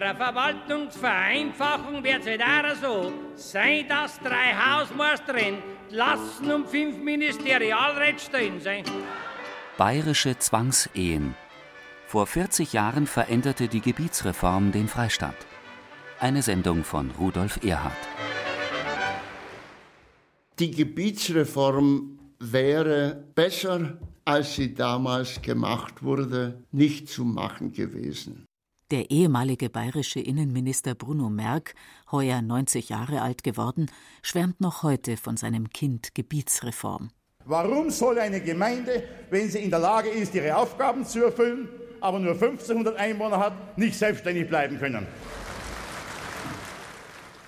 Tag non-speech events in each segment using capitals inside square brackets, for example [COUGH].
der Verwaltungsvereinfachung wird es halt so sein, dass drei Hausmeisterin lassen um fünf Ministerialräte stehen sein. Bayerische Zwangsehen. Vor 40 Jahren veränderte die Gebietsreform den Freistaat. Eine Sendung von Rudolf Erhard. Die Gebietsreform wäre besser, als sie damals gemacht wurde, nicht zu machen gewesen. Der ehemalige bayerische Innenminister Bruno Merck, heuer 90 Jahre alt geworden, schwärmt noch heute von seinem Kind Gebietsreform. Warum soll eine Gemeinde, wenn sie in der Lage ist, ihre Aufgaben zu erfüllen, aber nur 1500 Einwohner hat, nicht selbstständig bleiben können?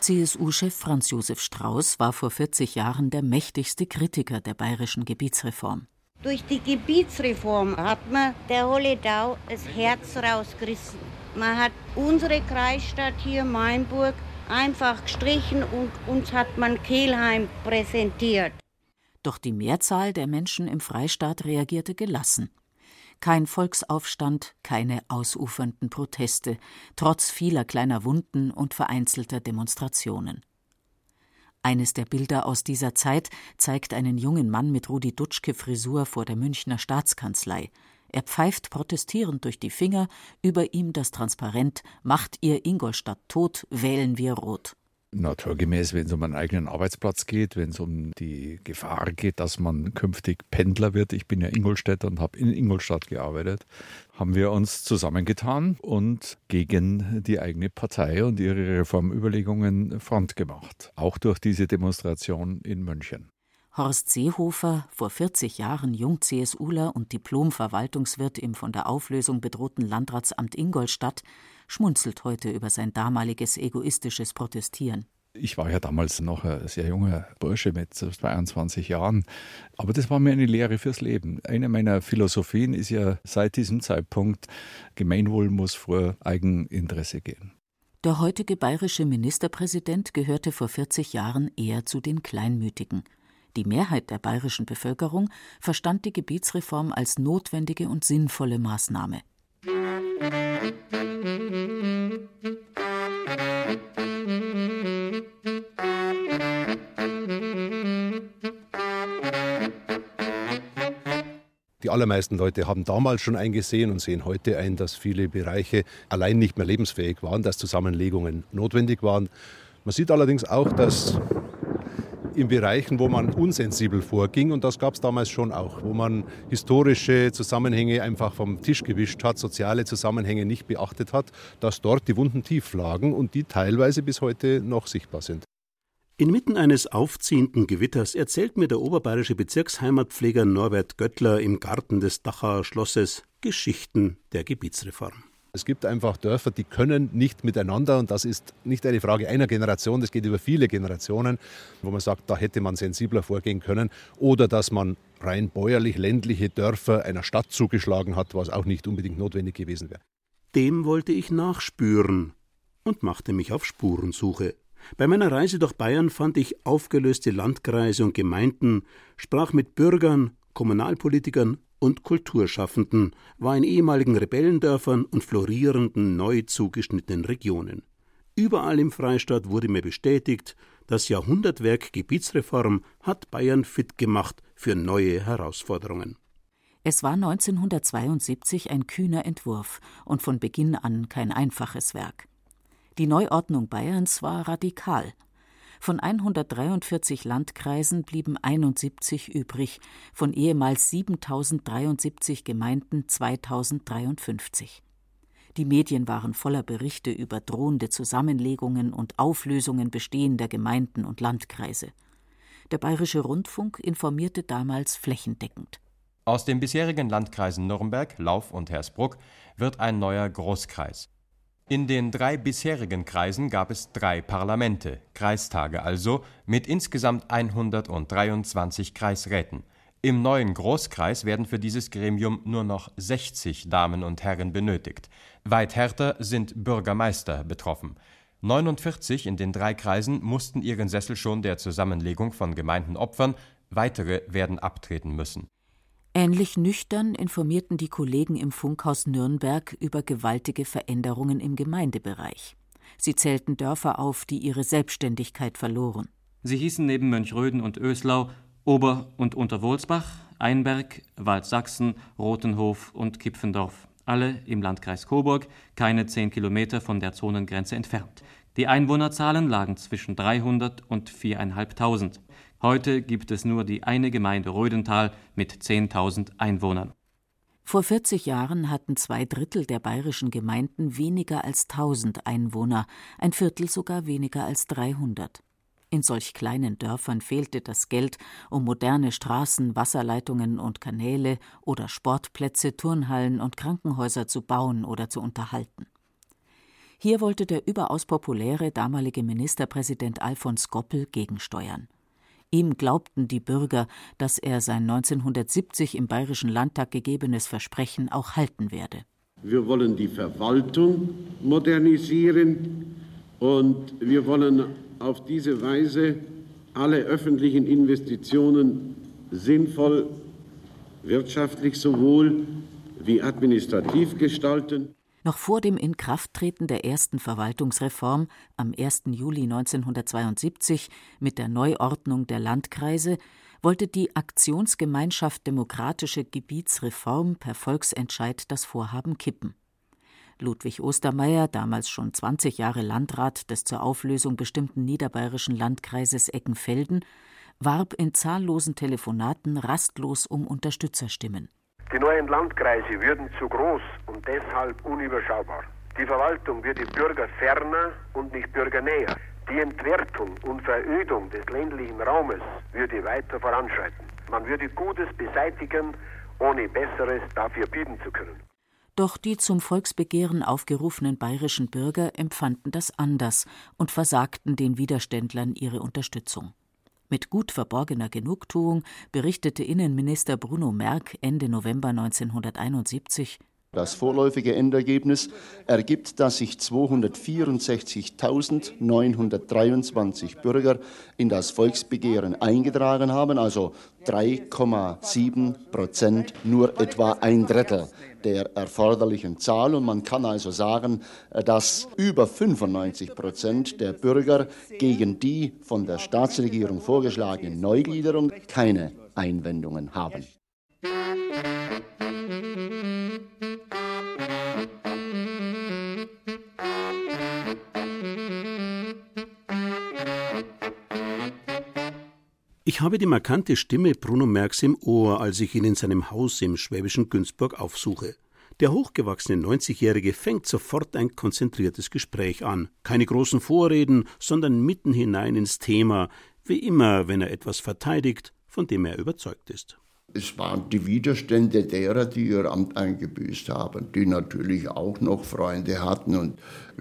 CSU-Chef Franz Josef Strauß war vor 40 Jahren der mächtigste Kritiker der bayerischen Gebietsreform. Durch die Gebietsreform hat man der Holledau das Herz rausgerissen. Man hat unsere Kreisstadt hier, Mainburg, einfach gestrichen und uns hat man Kehlheim präsentiert. Doch die Mehrzahl der Menschen im Freistaat reagierte gelassen. Kein Volksaufstand, keine ausufernden Proteste, trotz vieler kleiner Wunden und vereinzelter Demonstrationen. Eines der Bilder aus dieser Zeit zeigt einen jungen Mann mit Rudi Dutschke Frisur vor der Münchner Staatskanzlei. Er pfeift protestierend durch die Finger, über ihm das Transparent Macht ihr Ingolstadt tot, wählen wir rot. Naturgemäß, wenn es um einen eigenen Arbeitsplatz geht, wenn es um die Gefahr geht, dass man künftig Pendler wird. Ich bin ja Ingolstädter und habe in Ingolstadt gearbeitet. Haben wir uns zusammengetan und gegen die eigene Partei und ihre Reformüberlegungen Front gemacht. Auch durch diese Demonstration in München. Horst Seehofer, vor 40 Jahren Jung-CSUler und Diplom-Verwaltungswirt im von der Auflösung bedrohten Landratsamt Ingolstadt, schmunzelt heute über sein damaliges egoistisches Protestieren. Ich war ja damals noch ein sehr junger Bursche mit 22 Jahren, aber das war mir eine Lehre fürs Leben. Eine meiner Philosophien ist ja seit diesem Zeitpunkt, Gemeinwohl muss vor Eigeninteresse gehen. Der heutige bayerische Ministerpräsident gehörte vor 40 Jahren eher zu den Kleinmütigen. Die Mehrheit der bayerischen Bevölkerung verstand die Gebietsreform als notwendige und sinnvolle Maßnahme. Die allermeisten Leute haben damals schon eingesehen und sehen heute ein, dass viele Bereiche allein nicht mehr lebensfähig waren, dass Zusammenlegungen notwendig waren. Man sieht allerdings auch, dass in Bereichen, wo man unsensibel vorging. Und das gab es damals schon auch, wo man historische Zusammenhänge einfach vom Tisch gewischt hat, soziale Zusammenhänge nicht beachtet hat, dass dort die Wunden tief lagen und die teilweise bis heute noch sichtbar sind. Inmitten eines aufziehenden Gewitters erzählt mir der oberbayerische Bezirksheimatpfleger Norbert Göttler im Garten des Dachauer Schlosses Geschichten der Gebietsreform. Es gibt einfach Dörfer, die können nicht miteinander und das ist nicht eine Frage einer Generation, das geht über viele Generationen, wo man sagt, da hätte man sensibler vorgehen können oder dass man rein bäuerlich ländliche Dörfer einer Stadt zugeschlagen hat, was auch nicht unbedingt notwendig gewesen wäre. Dem wollte ich nachspüren und machte mich auf Spurensuche. Bei meiner Reise durch Bayern fand ich aufgelöste Landkreise und Gemeinden, sprach mit Bürgern, Kommunalpolitikern und Kulturschaffenden, war in ehemaligen Rebellendörfern und florierenden, neu zugeschnittenen Regionen. Überall im Freistaat wurde mir bestätigt, das Jahrhundertwerk Gebietsreform hat Bayern fit gemacht für neue Herausforderungen. Es war 1972 ein kühner Entwurf und von Beginn an kein einfaches Werk. Die Neuordnung Bayerns war radikal von 143 Landkreisen blieben 71 übrig, von ehemals 7073 Gemeinden 2053. Die Medien waren voller Berichte über drohende Zusammenlegungen und Auflösungen bestehender Gemeinden und Landkreise. Der Bayerische Rundfunk informierte damals flächendeckend. Aus den bisherigen Landkreisen Nürnberg, Lauf und Hersbruck wird ein neuer Großkreis. In den drei bisherigen Kreisen gab es drei Parlamente, Kreistage also, mit insgesamt 123 Kreisräten. Im neuen Großkreis werden für dieses Gremium nur noch 60 Damen und Herren benötigt. Weit härter sind Bürgermeister betroffen. 49 in den drei Kreisen mussten ihren Sessel schon der Zusammenlegung von Gemeinden opfern, weitere werden abtreten müssen. Ähnlich nüchtern informierten die Kollegen im Funkhaus Nürnberg über gewaltige Veränderungen im Gemeindebereich. Sie zählten Dörfer auf, die ihre Selbstständigkeit verloren. Sie hießen neben Mönchgröden und Öslau Ober- und Unterwolsbach, Einberg, Waldsachsen, Rothenhof und Kipfendorf, alle im Landkreis Coburg, keine zehn Kilometer von der Zonengrenze entfernt. Die Einwohnerzahlen lagen zwischen 300 und 4.500. Heute gibt es nur die eine Gemeinde Rödental mit 10.000 Einwohnern. Vor 40 Jahren hatten zwei Drittel der bayerischen Gemeinden weniger als 1000 Einwohner, ein Viertel sogar weniger als 300. In solch kleinen Dörfern fehlte das Geld, um moderne Straßen, Wasserleitungen und Kanäle oder Sportplätze, Turnhallen und Krankenhäuser zu bauen oder zu unterhalten. Hier wollte der überaus populäre damalige Ministerpräsident Alfons Goppel gegensteuern. Ihm glaubten die Bürger, dass er sein 1970 im Bayerischen Landtag gegebenes Versprechen auch halten werde. Wir wollen die Verwaltung modernisieren und wir wollen auf diese Weise alle öffentlichen Investitionen sinnvoll, wirtschaftlich sowohl wie administrativ gestalten. Noch vor dem Inkrafttreten der ersten Verwaltungsreform am 1. Juli 1972 mit der Neuordnung der Landkreise wollte die Aktionsgemeinschaft Demokratische Gebietsreform per Volksentscheid das Vorhaben kippen. Ludwig Ostermeier, damals schon 20 Jahre Landrat des zur Auflösung bestimmten niederbayerischen Landkreises Eckenfelden, warb in zahllosen Telefonaten rastlos um Unterstützerstimmen. Die neuen Landkreise würden zu groß und deshalb unüberschaubar. Die Verwaltung würde Bürger ferner und nicht bürgernäher. Die Entwertung und Verödung des ländlichen Raumes würde weiter voranschreiten. Man würde Gutes beseitigen, ohne Besseres dafür bieten zu können. Doch die zum Volksbegehren aufgerufenen bayerischen Bürger empfanden das anders und versagten den Widerständlern ihre Unterstützung. Mit gut verborgener Genugtuung berichtete Innenminister Bruno Merck Ende November 1971 das vorläufige Endergebnis ergibt, dass sich 264.923 Bürger in das Volksbegehren eingetragen haben, also 3,7 Prozent, nur etwa ein Drittel der erforderlichen Zahl. Und man kann also sagen, dass über 95 Prozent der Bürger gegen die von der Staatsregierung vorgeschlagene Neugliederung keine Einwendungen haben. Ich habe die markante Stimme Bruno Merks im Ohr, als ich ihn in seinem Haus im schwäbischen Günzburg aufsuche. Der hochgewachsene 90-Jährige fängt sofort ein konzentriertes Gespräch an. Keine großen Vorreden, sondern mitten hinein ins Thema, wie immer, wenn er etwas verteidigt, von dem er überzeugt ist. Es waren die Widerstände derer, die ihr Amt eingebüßt haben, die natürlich auch noch Freunde hatten. Und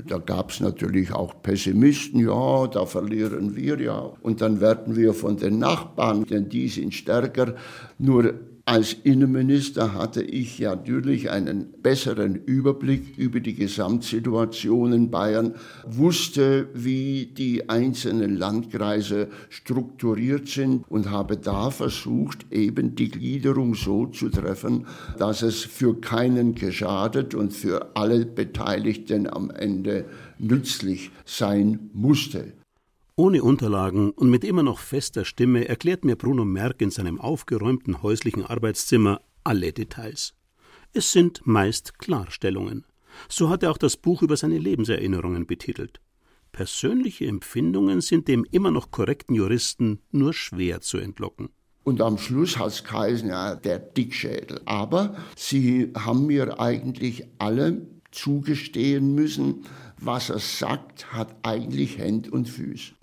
da gab es natürlich auch Pessimisten, ja, da verlieren wir ja. Und dann werden wir von den Nachbarn, denn die sind stärker. Nur als Innenminister hatte ich natürlich einen besseren Überblick über die Gesamtsituation in Bayern, wusste, wie die einzelnen Landkreise strukturiert sind und habe da versucht, eben die Gliederung so zu treffen, dass es für keinen geschadet und für alle Beteiligten am Ende nützlich sein musste. Ohne Unterlagen und mit immer noch fester Stimme erklärt mir Bruno Merck in seinem aufgeräumten häuslichen Arbeitszimmer alle Details. Es sind meist Klarstellungen. So hat er auch das Buch über seine Lebenserinnerungen betitelt. Persönliche Empfindungen sind dem immer noch korrekten Juristen nur schwer zu entlocken. Und am Schluss hat es geheißen, ja, der Dickschädel. Aber sie haben mir eigentlich alle zugestehen müssen, was er sagt, hat eigentlich Hände und Füße.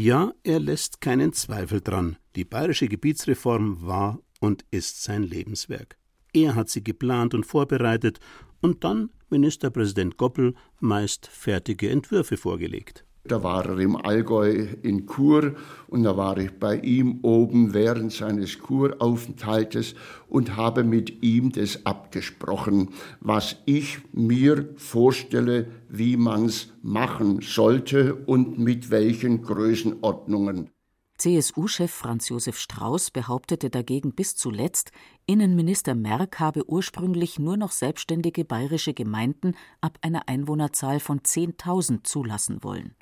Ja, er lässt keinen Zweifel dran. Die bayerische Gebietsreform war und ist sein Lebenswerk. Er hat sie geplant und vorbereitet und dann Ministerpräsident Goppel meist fertige Entwürfe vorgelegt. Da war er im Allgäu in Kur und da war ich bei ihm oben während seines Kuraufenthaltes und habe mit ihm das abgesprochen, was ich mir vorstelle, wie man's machen sollte und mit welchen Größenordnungen. CSU-Chef Franz Josef Strauß behauptete dagegen bis zuletzt, Innenminister Merck habe ursprünglich nur noch selbstständige bayerische Gemeinden ab einer Einwohnerzahl von 10.000 zulassen wollen.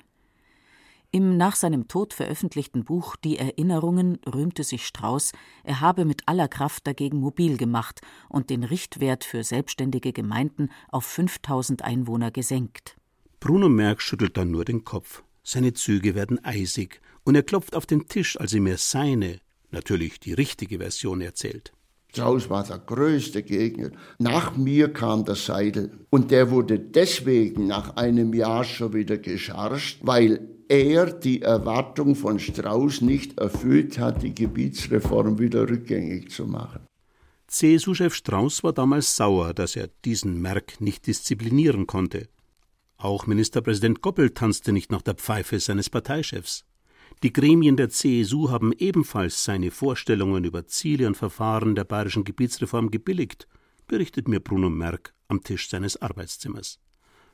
Im nach seinem Tod veröffentlichten Buch Die Erinnerungen rühmte sich Strauß, er habe mit aller Kraft dagegen mobil gemacht und den Richtwert für selbstständige Gemeinden auf 5000 Einwohner gesenkt. Bruno Merck schüttelt dann nur den Kopf. Seine Züge werden eisig und er klopft auf den Tisch, als er mir seine, natürlich die richtige Version erzählt. Strauß war der größte Gegner. Nach mir kam der Seidel und der wurde deswegen nach einem Jahr schon wieder gescharrt, weil er die Erwartung von Strauß nicht erfüllt hat, die Gebietsreform wieder rückgängig zu machen. CSU-Chef Strauß war damals sauer, dass er diesen Merk nicht disziplinieren konnte. Auch Ministerpräsident Goppel tanzte nicht nach der Pfeife seines Parteichefs. Die Gremien der CSU haben ebenfalls seine Vorstellungen über Ziele und Verfahren der bayerischen Gebietsreform gebilligt, berichtet mir Bruno Merck am Tisch seines Arbeitszimmers.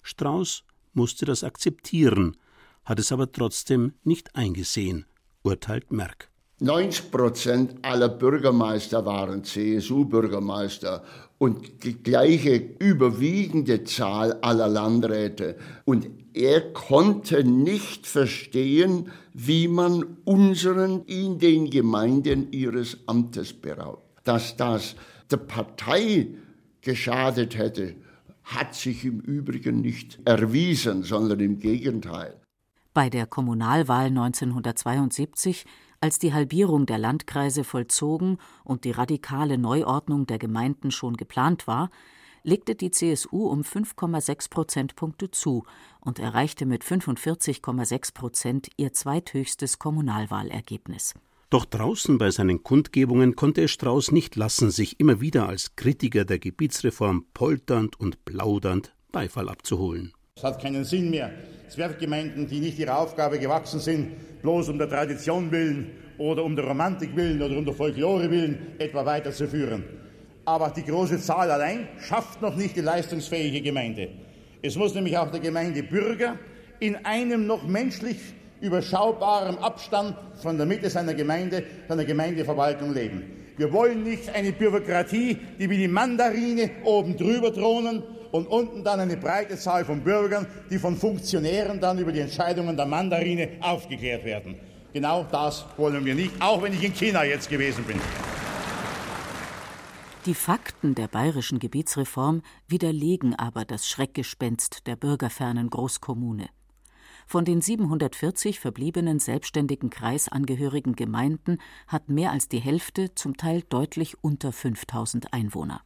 Strauß musste das akzeptieren, hat es aber trotzdem nicht eingesehen, urteilt Merck. 90 Prozent aller Bürgermeister waren CSU-Bürgermeister und die gleiche überwiegende Zahl aller Landräte. Und er konnte nicht verstehen, wie man unseren in den Gemeinden ihres Amtes beraubt. Dass das der Partei geschadet hätte, hat sich im Übrigen nicht erwiesen, sondern im Gegenteil. Bei der Kommunalwahl 1972, als die Halbierung der Landkreise vollzogen und die radikale Neuordnung der Gemeinden schon geplant war, legte die CSU um 5,6 Prozentpunkte zu und erreichte mit 45,6 Prozent ihr zweithöchstes Kommunalwahlergebnis. Doch draußen bei seinen Kundgebungen konnte es Strauß nicht lassen, sich immer wieder als Kritiker der Gebietsreform polternd und plaudernd Beifall abzuholen. Es hat keinen Sinn mehr, Zwerggemeinden, die nicht ihrer Aufgabe gewachsen sind, bloß um der Tradition willen oder um der Romantik willen oder um der Folklore willen etwa weiterzuführen. Aber die große Zahl allein schafft noch nicht die leistungsfähige Gemeinde. Es muss nämlich auch der Gemeindebürger in einem noch menschlich überschaubaren Abstand von der Mitte seiner Gemeinde, seiner Gemeindeverwaltung leben. Wir wollen nicht eine Bürokratie, die wie die Mandarine oben drüber thronen und unten dann eine breite Zahl von Bürgern, die von Funktionären dann über die Entscheidungen der Mandarine aufgeklärt werden. Genau das wollen wir nicht, auch wenn ich in China jetzt gewesen bin. Die Fakten der bayerischen Gebietsreform widerlegen aber das Schreckgespenst der bürgerfernen Großkommune. Von den 740 verbliebenen selbstständigen kreisangehörigen Gemeinden hat mehr als die Hälfte zum Teil deutlich unter 5000 Einwohner.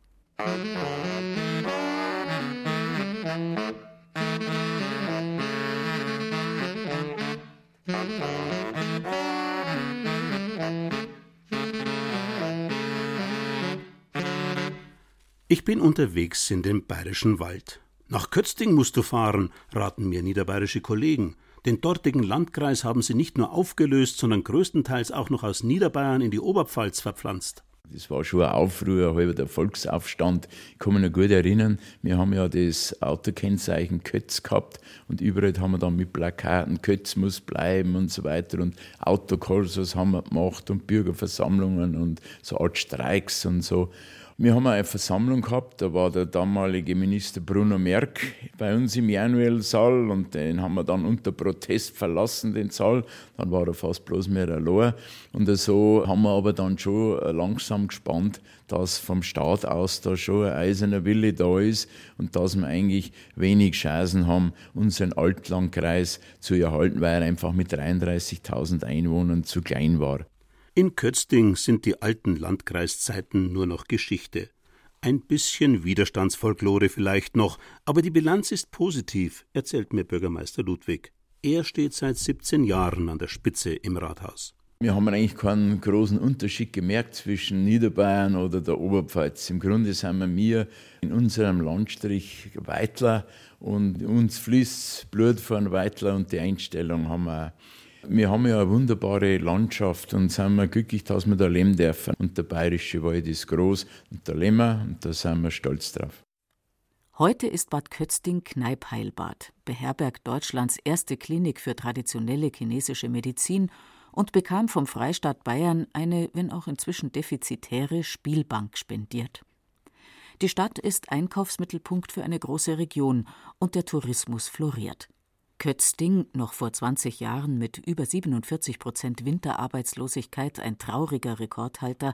Ich bin unterwegs in dem bayerischen Wald. Nach Kötzting musst du fahren, raten mir niederbayerische Kollegen. Den dortigen Landkreis haben sie nicht nur aufgelöst, sondern größtenteils auch noch aus Niederbayern in die Oberpfalz verpflanzt. Das war schon ein Aufruhr, halber der Volksaufstand. Ich kann mich noch gut erinnern, wir haben ja das Autokennzeichen Kötz gehabt und überall haben wir dann mit Plakaten Kötz muss bleiben und so weiter und Autokorsos haben wir gemacht und Bürgerversammlungen und so Art Streiks und so. Wir haben eine Versammlung gehabt, da war der damalige Minister Bruno Merck bei uns im Januel-Saal und den haben wir dann unter Protest verlassen, den Saal. Dann war er fast bloß mehr allein. Und so haben wir aber dann schon langsam gespannt, dass vom Staat aus da schon ein eiserner Wille da ist und dass wir eigentlich wenig Chancen haben, unseren Altlandkreis zu erhalten, weil er einfach mit 33.000 Einwohnern zu klein war. In Kötzting sind die alten Landkreiszeiten nur noch Geschichte. Ein bisschen Widerstandsfolklore vielleicht noch, aber die Bilanz ist positiv, erzählt mir Bürgermeister Ludwig. Er steht seit 17 Jahren an der Spitze im Rathaus. Wir haben eigentlich keinen großen Unterschied gemerkt zwischen Niederbayern oder der Oberpfalz. Im Grunde sind wir in unserem Landstrich Weitler und uns fließt Blut von Weitler und die Einstellung haben wir. Wir haben ja eine wunderbare Landschaft und sind wir glücklich, dass wir da leben dürfen. Und der bayerische Wald ist groß und da leben wir und da sind wir stolz drauf. Heute ist Bad Kötzting Kneipheilbad, beherbergt Deutschlands erste Klinik für traditionelle chinesische Medizin und bekam vom Freistaat Bayern eine, wenn auch inzwischen defizitäre, Spielbank spendiert. Die Stadt ist Einkaufsmittelpunkt für eine große Region und der Tourismus floriert. Kötzting, noch vor 20 Jahren mit über 47 Prozent Winterarbeitslosigkeit ein trauriger Rekordhalter,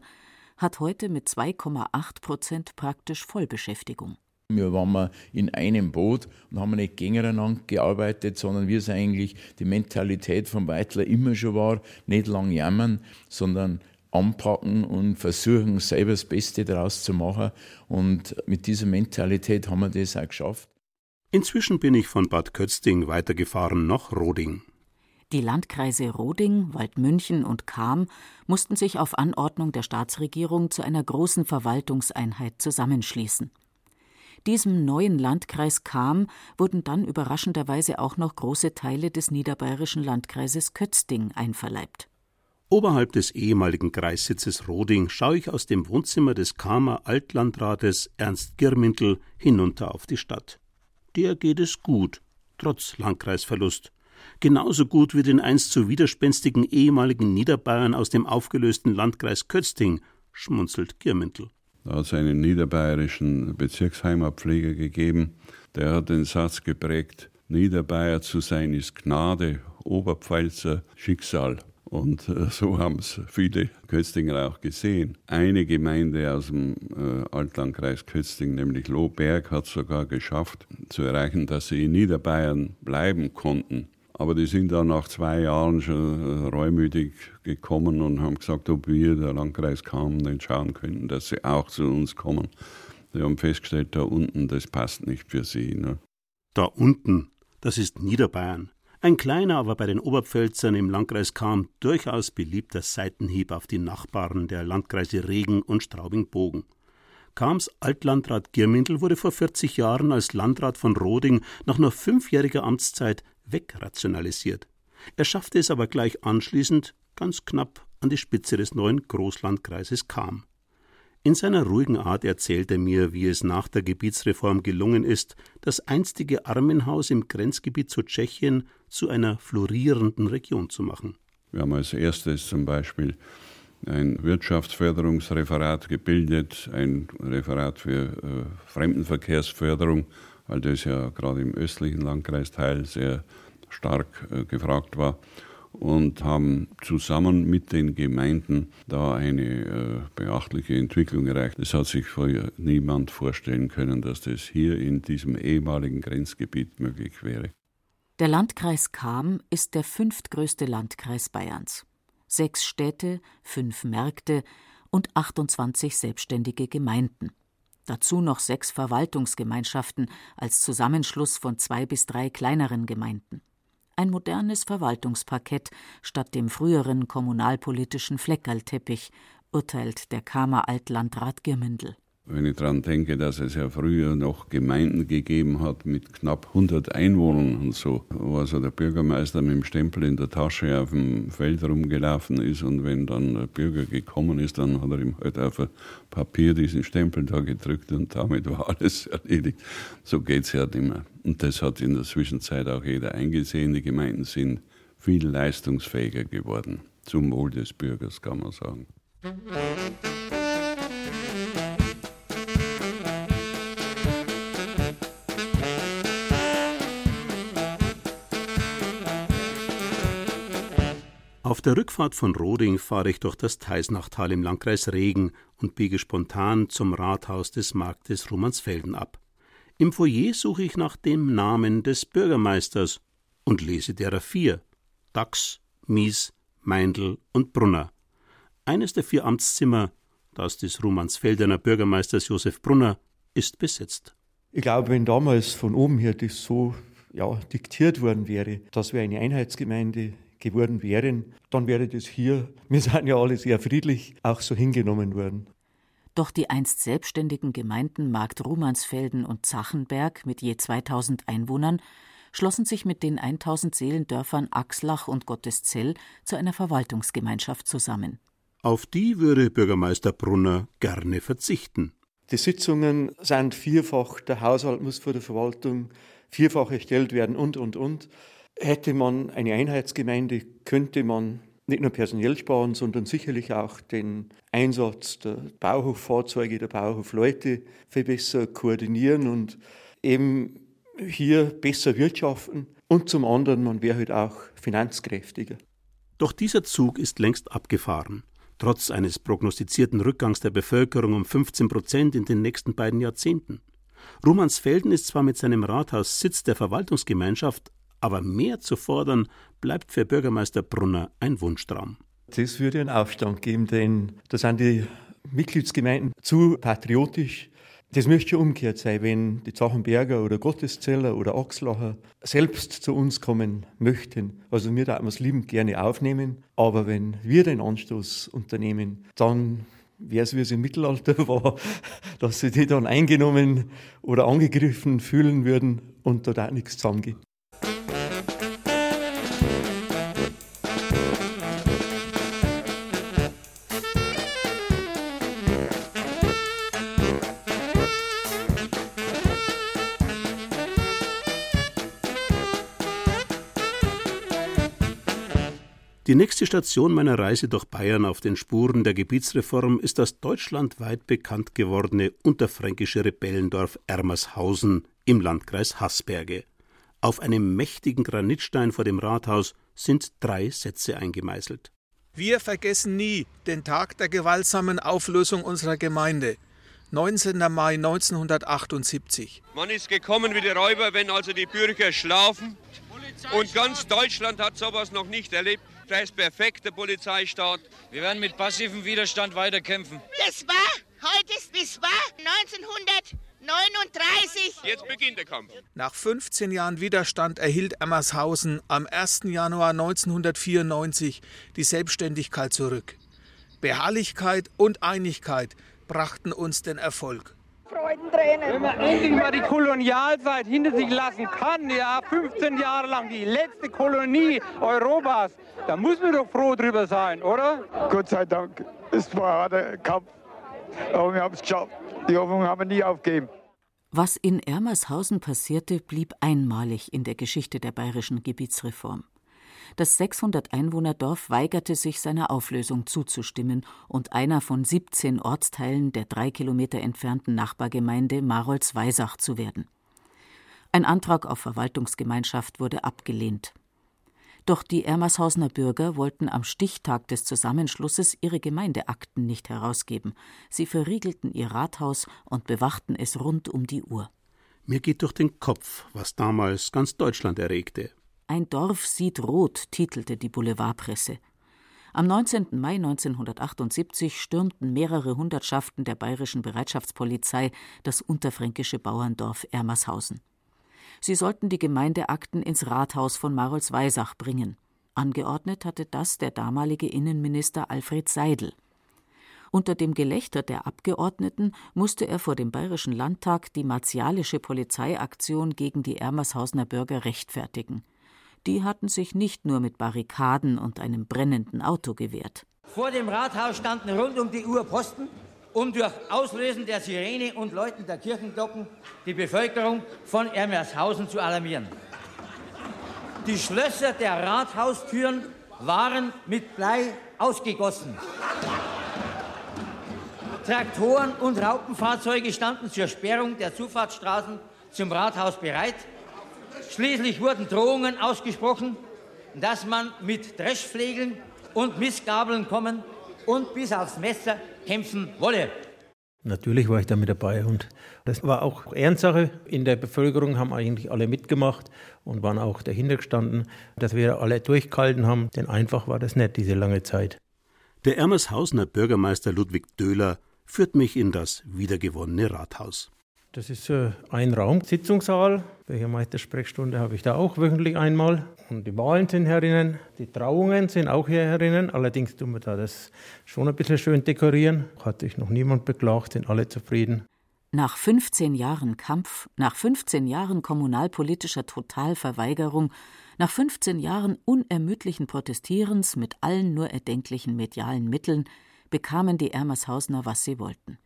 hat heute mit 2,8 Prozent praktisch Vollbeschäftigung. Wir waren in einem Boot und haben nicht gegeneinander gearbeitet, sondern wie es eigentlich die Mentalität vom Weitler immer schon war, nicht lang jammern, sondern anpacken und versuchen, selber das Beste daraus zu machen. Und mit dieser Mentalität haben wir das auch geschafft. Inzwischen bin ich von Bad Kötzting weitergefahren nach Roding. Die Landkreise Roding, Waldmünchen und Cham mussten sich auf Anordnung der Staatsregierung zu einer großen Verwaltungseinheit zusammenschließen. Diesem neuen Landkreis Cham wurden dann überraschenderweise auch noch große Teile des niederbayerischen Landkreises Kötzting einverleibt. Oberhalb des ehemaligen Kreissitzes Roding schaue ich aus dem Wohnzimmer des Kamer Altlandrates Ernst Girmindl hinunter auf die Stadt. Der geht es gut, trotz Landkreisverlust. Genauso gut wie den einst so widerspenstigen ehemaligen Niederbayern aus dem aufgelösten Landkreis Kötzting, schmunzelt Girmindl. Da hat es einen niederbayerischen Bezirksheimatpfleger gegeben, der hat den Satz geprägt, Niederbayer zu sein ist Gnade, Oberpfälzer Schicksal. Und äh, so haben es viele Köstinger auch gesehen. Eine Gemeinde aus dem äh, Altlandkreis Kösting, nämlich Lohberg, hat es sogar geschafft zu erreichen, dass sie in Niederbayern bleiben konnten. Aber die sind dann nach zwei Jahren schon äh, reumütig gekommen und haben gesagt, ob wir, der Landkreis kam, nicht schauen könnten, dass sie auch zu uns kommen. Sie haben festgestellt, da unten, das passt nicht für sie. Ne? Da unten, das ist Niederbayern. Ein kleiner, aber bei den Oberpfälzern im Landkreis Kam durchaus beliebter Seitenhieb auf die Nachbarn der Landkreise Regen und Straubing-Bogen. Kams Altlandrat Giermindl wurde vor 40 Jahren als Landrat von Roding nach nur fünfjähriger Amtszeit wegrationalisiert. Er schaffte es aber gleich anschließend ganz knapp an die Spitze des neuen Großlandkreises kam. In seiner ruhigen Art erzählt er mir, wie es nach der Gebietsreform gelungen ist, das einstige Armenhaus im Grenzgebiet zu Tschechien zu einer florierenden Region zu machen. Wir haben als erstes zum Beispiel ein Wirtschaftsförderungsreferat gebildet, ein Referat für äh, Fremdenverkehrsförderung, weil das ja gerade im östlichen Landkreisteil sehr stark äh, gefragt war und haben zusammen mit den Gemeinden da eine äh, beachtliche Entwicklung erreicht. Es hat sich vorher niemand vorstellen können, dass das hier in diesem ehemaligen Grenzgebiet möglich wäre. Der Landkreis Cham ist der fünftgrößte Landkreis Bayerns. Sechs Städte, fünf Märkte und 28 selbstständige Gemeinden. Dazu noch sechs Verwaltungsgemeinschaften als Zusammenschluss von zwei bis drei kleineren Gemeinden. Ein modernes Verwaltungsparkett statt dem früheren kommunalpolitischen Fleckerlteppich, urteilt der Kamer Altlandrat Girmindl. Wenn ich daran denke, dass es ja früher noch Gemeinden gegeben hat mit knapp 100 Einwohnern und so, wo also der Bürgermeister mit dem Stempel in der Tasche auf dem Feld rumgelaufen ist und wenn dann der Bürger gekommen ist, dann hat er ihm halt auf ein Papier diesen Stempel da gedrückt und damit war alles erledigt. So geht es ja nicht mehr. Und das hat in der Zwischenzeit auch jeder eingesehen. Die Gemeinden sind viel leistungsfähiger geworden. Zum Wohl des Bürgers, kann man sagen. Der Rückfahrt von Roding fahre ich durch das Teisnachtal im Landkreis Regen und biege spontan zum Rathaus des Marktes Romansfelden ab. Im Foyer suche ich nach dem Namen des Bürgermeisters und lese derer vier: Dachs, Mies, Meindl und Brunner. Eines der vier Amtszimmer, das des Romansfeldener Bürgermeisters Josef Brunner, ist besetzt. Ich glaube, wenn damals von oben her das so ja, diktiert worden wäre, dass wir eine Einheitsgemeinde geworden wären, dann wäre das hier, [LAUGHS] wir sind ja alle sehr friedlich, auch so hingenommen worden. Doch die einst selbstständigen Gemeinden Markt Rumansfelden und Zachenberg mit je 2000 Einwohnern schlossen sich mit den 1000 Seelendörfern Axlach und Gotteszell zu einer Verwaltungsgemeinschaft zusammen. Auf die würde Bürgermeister Brunner gerne verzichten. Die Sitzungen sind vierfach, der Haushalt muss vor der Verwaltung vierfach erstellt werden und, und, und. Hätte man eine Einheitsgemeinde, könnte man nicht nur personell sparen, sondern sicherlich auch den Einsatz der Bauhoffahrzeuge, der Bauhofleute viel besser koordinieren und eben hier besser wirtschaften. Und zum anderen, man wäre halt auch finanzkräftiger. Doch dieser Zug ist längst abgefahren. Trotz eines prognostizierten Rückgangs der Bevölkerung um 15 Prozent in den nächsten beiden Jahrzehnten. Rumansfelden ist zwar mit seinem Rathaus Sitz der Verwaltungsgemeinschaft, aber mehr zu fordern bleibt für Bürgermeister Brunner ein Wunschtraum. Das würde einen Aufstand geben, denn da sind die Mitgliedsgemeinden zu patriotisch. Das müsste schon umgekehrt sein, wenn die Zachenberger oder Gotteszeller oder Achslacher selbst zu uns kommen möchten. Also wir würden es liebend gerne aufnehmen, aber wenn wir den Anstoß unternehmen, dann wäre es, wie es im Mittelalter [LAUGHS] war, dass sie die dann eingenommen oder angegriffen fühlen würden und da nichts zusammengeht. Die nächste Station meiner Reise durch Bayern auf den Spuren der Gebietsreform ist das deutschlandweit bekannt gewordene unterfränkische Rebellendorf Ermershausen im Landkreis Haßberge. Auf einem mächtigen Granitstein vor dem Rathaus sind drei Sätze eingemeißelt. Wir vergessen nie den Tag der gewaltsamen Auflösung unserer Gemeinde. 19. Mai 1978. Man ist gekommen wie die Räuber, wenn also die Bürger schlafen. Und ganz Deutschland hat sowas noch nicht erlebt. Das ist perfekter Polizeistaat. Wir werden mit passivem Widerstand weiterkämpfen. Das war, heute ist, das war 1939. Jetzt beginnt der Kampf. Nach 15 Jahren Widerstand erhielt Emmershausen am 1. Januar 1994 die Selbstständigkeit zurück. Beharrlichkeit und Einigkeit brachten uns den Erfolg. Freudentränen. Wenn man endlich mal die Kolonialzeit hinter sich lassen kann, ja, 15 Jahre lang die letzte Kolonie Europas, da muss man doch froh drüber sein, oder? Gott sei Dank. Es war ein Kampf, aber wir haben es geschafft. Die Hoffnung haben wir nie aufgegeben. Was in Ermershausen passierte, blieb einmalig in der Geschichte der bayerischen Gebietsreform. Das 600 Einwohner Dorf weigerte sich, seiner Auflösung zuzustimmen und einer von 17 Ortsteilen der drei Kilometer entfernten Nachbargemeinde Marolz-Weisach zu werden. Ein Antrag auf Verwaltungsgemeinschaft wurde abgelehnt. Doch die Ermershausener Bürger wollten am Stichtag des Zusammenschlusses ihre Gemeindeakten nicht herausgeben. Sie verriegelten ihr Rathaus und bewachten es rund um die Uhr. Mir geht durch den Kopf, was damals ganz Deutschland erregte. Ein Dorf sieht rot, titelte die Boulevardpresse. Am 19. Mai 1978 stürmten mehrere Hundertschaften der bayerischen Bereitschaftspolizei das unterfränkische Bauerndorf Ermershausen. Sie sollten die Gemeindeakten ins Rathaus von Marolz-Weisach bringen. Angeordnet hatte das der damalige Innenminister Alfred Seidel. Unter dem Gelächter der Abgeordneten musste er vor dem Bayerischen Landtag die martialische Polizeiaktion gegen die Ermershausener Bürger rechtfertigen. Die hatten sich nicht nur mit Barrikaden und einem brennenden Auto gewehrt. Vor dem Rathaus standen rund um die Uhr Posten, um durch Auslösen der Sirene und Läuten der Kirchenglocken die Bevölkerung von Ermershausen zu alarmieren. Die Schlösser der Rathaustüren waren mit Blei ausgegossen. Traktoren und Raupenfahrzeuge standen zur Sperrung der Zufahrtsstraßen zum Rathaus bereit. Schließlich wurden Drohungen ausgesprochen, dass man mit Dreschflegeln und Missgabeln kommen und bis aufs Messer kämpfen wolle. Natürlich war ich da mit dabei und das war auch Ehrensache. In der Bevölkerung haben eigentlich alle mitgemacht und waren auch dahinter gestanden, dass wir alle durchgehalten haben, denn einfach war das nicht diese lange Zeit. Der Ermershausener Bürgermeister Ludwig Döhler führt mich in das wiedergewonnene Rathaus. Das ist äh, ein Raum, Sitzungssaal. Bürgermeistersprechstunde habe ich da auch wöchentlich einmal. Und die Wahlen sind herinnen, die Trauungen sind auch hier herinnen. Allerdings tun wir da das schon ein bisschen schön dekorieren. Hat sich noch niemand beklagt, sind alle zufrieden. Nach 15 Jahren Kampf, nach 15 Jahren kommunalpolitischer Totalverweigerung, nach 15 Jahren unermüdlichen Protestierens mit allen nur erdenklichen medialen Mitteln bekamen die Ermershausener, was sie wollten.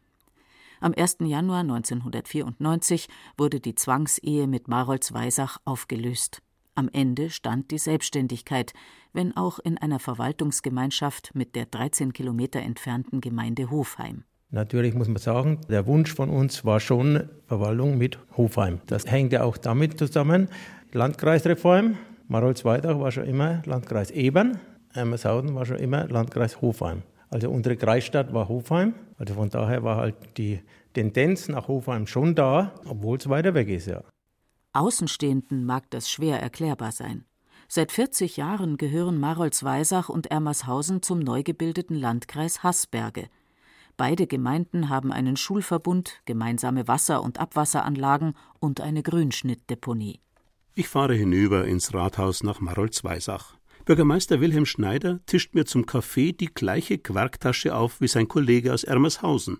Am 1. Januar 1994 wurde die Zwangsehe mit Marolds Weisach aufgelöst. Am Ende stand die Selbstständigkeit, wenn auch in einer Verwaltungsgemeinschaft mit der 13 Kilometer entfernten Gemeinde Hofheim. Natürlich muss man sagen, der Wunsch von uns war schon Verwaltung mit Hofheim. Das hängt ja auch damit zusammen, Landkreisreform. Maroldsweidach war schon immer Landkreis Ebern, Ermershausen war schon immer Landkreis Hofheim. Also unsere Kreisstadt war Hofheim. Also von daher war halt die Tendenz nach Hofheim schon da, obwohl es weiter weg ist, ja. Außenstehenden mag das schwer erklärbar sein. Seit 40 Jahren gehören Maroldsweisach und Ermershausen zum neu gebildeten Landkreis Haßberge. Beide Gemeinden haben einen Schulverbund, gemeinsame Wasser- und Abwasseranlagen und eine Grünschnittdeponie. Ich fahre hinüber ins Rathaus nach Maroldsweisach. Bürgermeister Wilhelm Schneider tischt mir zum Kaffee die gleiche Quarktasche auf wie sein Kollege aus Ermershausen.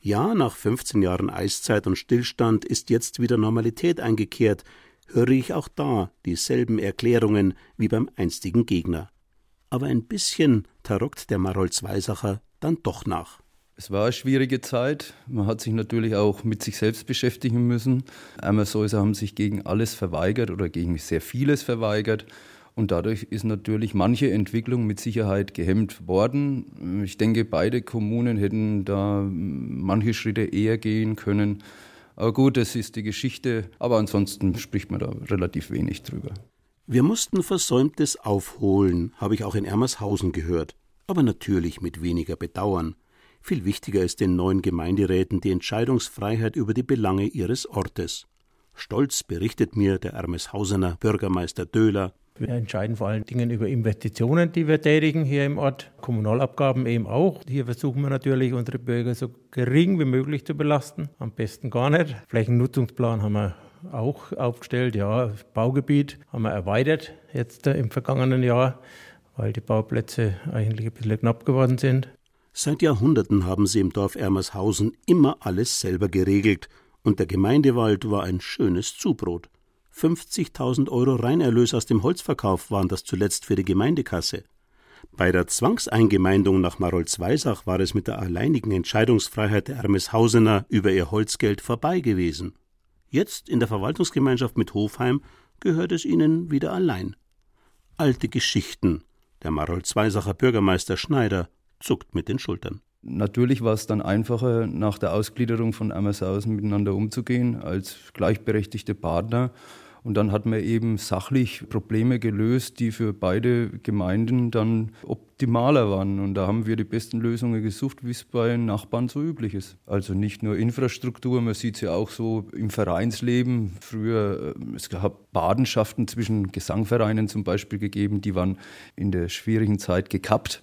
Ja, nach 15 Jahren Eiszeit und Stillstand ist jetzt wieder Normalität eingekehrt, höre ich auch da dieselben Erklärungen wie beim einstigen Gegner. Aber ein bisschen tarockt der Marolds-Weisacher dann doch nach. Es war eine schwierige Zeit. Man hat sich natürlich auch mit sich selbst beschäftigen müssen. Amazon haben sich gegen alles verweigert oder gegen sehr vieles verweigert. Und dadurch ist natürlich manche Entwicklung mit Sicherheit gehemmt worden. Ich denke, beide Kommunen hätten da manche Schritte eher gehen können. Aber gut, das ist die Geschichte. Aber ansonsten spricht man da relativ wenig drüber. Wir mussten Versäumtes aufholen, habe ich auch in Ermershausen gehört. Aber natürlich mit weniger Bedauern. Viel wichtiger ist den neuen Gemeinderäten die Entscheidungsfreiheit über die Belange ihres Ortes. Stolz berichtet mir der Ermeshausener Bürgermeister Döhler, wir entscheiden vor allen Dingen über Investitionen, die wir tätigen hier im Ort, Kommunalabgaben eben auch. Hier versuchen wir natürlich, unsere Bürger so gering wie möglich zu belasten. Am besten gar nicht. Flächennutzungsplan haben wir auch aufgestellt. Ja, Baugebiet haben wir erweitert jetzt äh, im vergangenen Jahr, weil die Bauplätze eigentlich ein bisschen knapp geworden sind. Seit Jahrhunderten haben sie im Dorf Ermershausen immer alles selber geregelt und der Gemeindewald war ein schönes Zubrot. 50.000 Euro Reinerlös aus dem Holzverkauf waren das zuletzt für die Gemeindekasse. Bei der Zwangseingemeindung nach Maroldsweisach war es mit der alleinigen Entscheidungsfreiheit der Ermeshausener über ihr Holzgeld vorbei gewesen. Jetzt in der Verwaltungsgemeinschaft mit Hofheim gehört es ihnen wieder allein. Alte Geschichten. Der Maroldsweisacher Bürgermeister Schneider zuckt mit den Schultern. Natürlich war es dann einfacher, nach der Ausgliederung von Ammershausen miteinander umzugehen als gleichberechtigte Partner. Und dann hat man eben sachlich Probleme gelöst, die für beide Gemeinden dann optimaler waren. Und da haben wir die besten Lösungen gesucht, wie es bei Nachbarn so üblich ist. Also nicht nur Infrastruktur, man sieht es ja auch so im Vereinsleben. Früher, äh, es gab Badenschaften zwischen Gesangvereinen zum Beispiel gegeben, die waren in der schwierigen Zeit gekappt.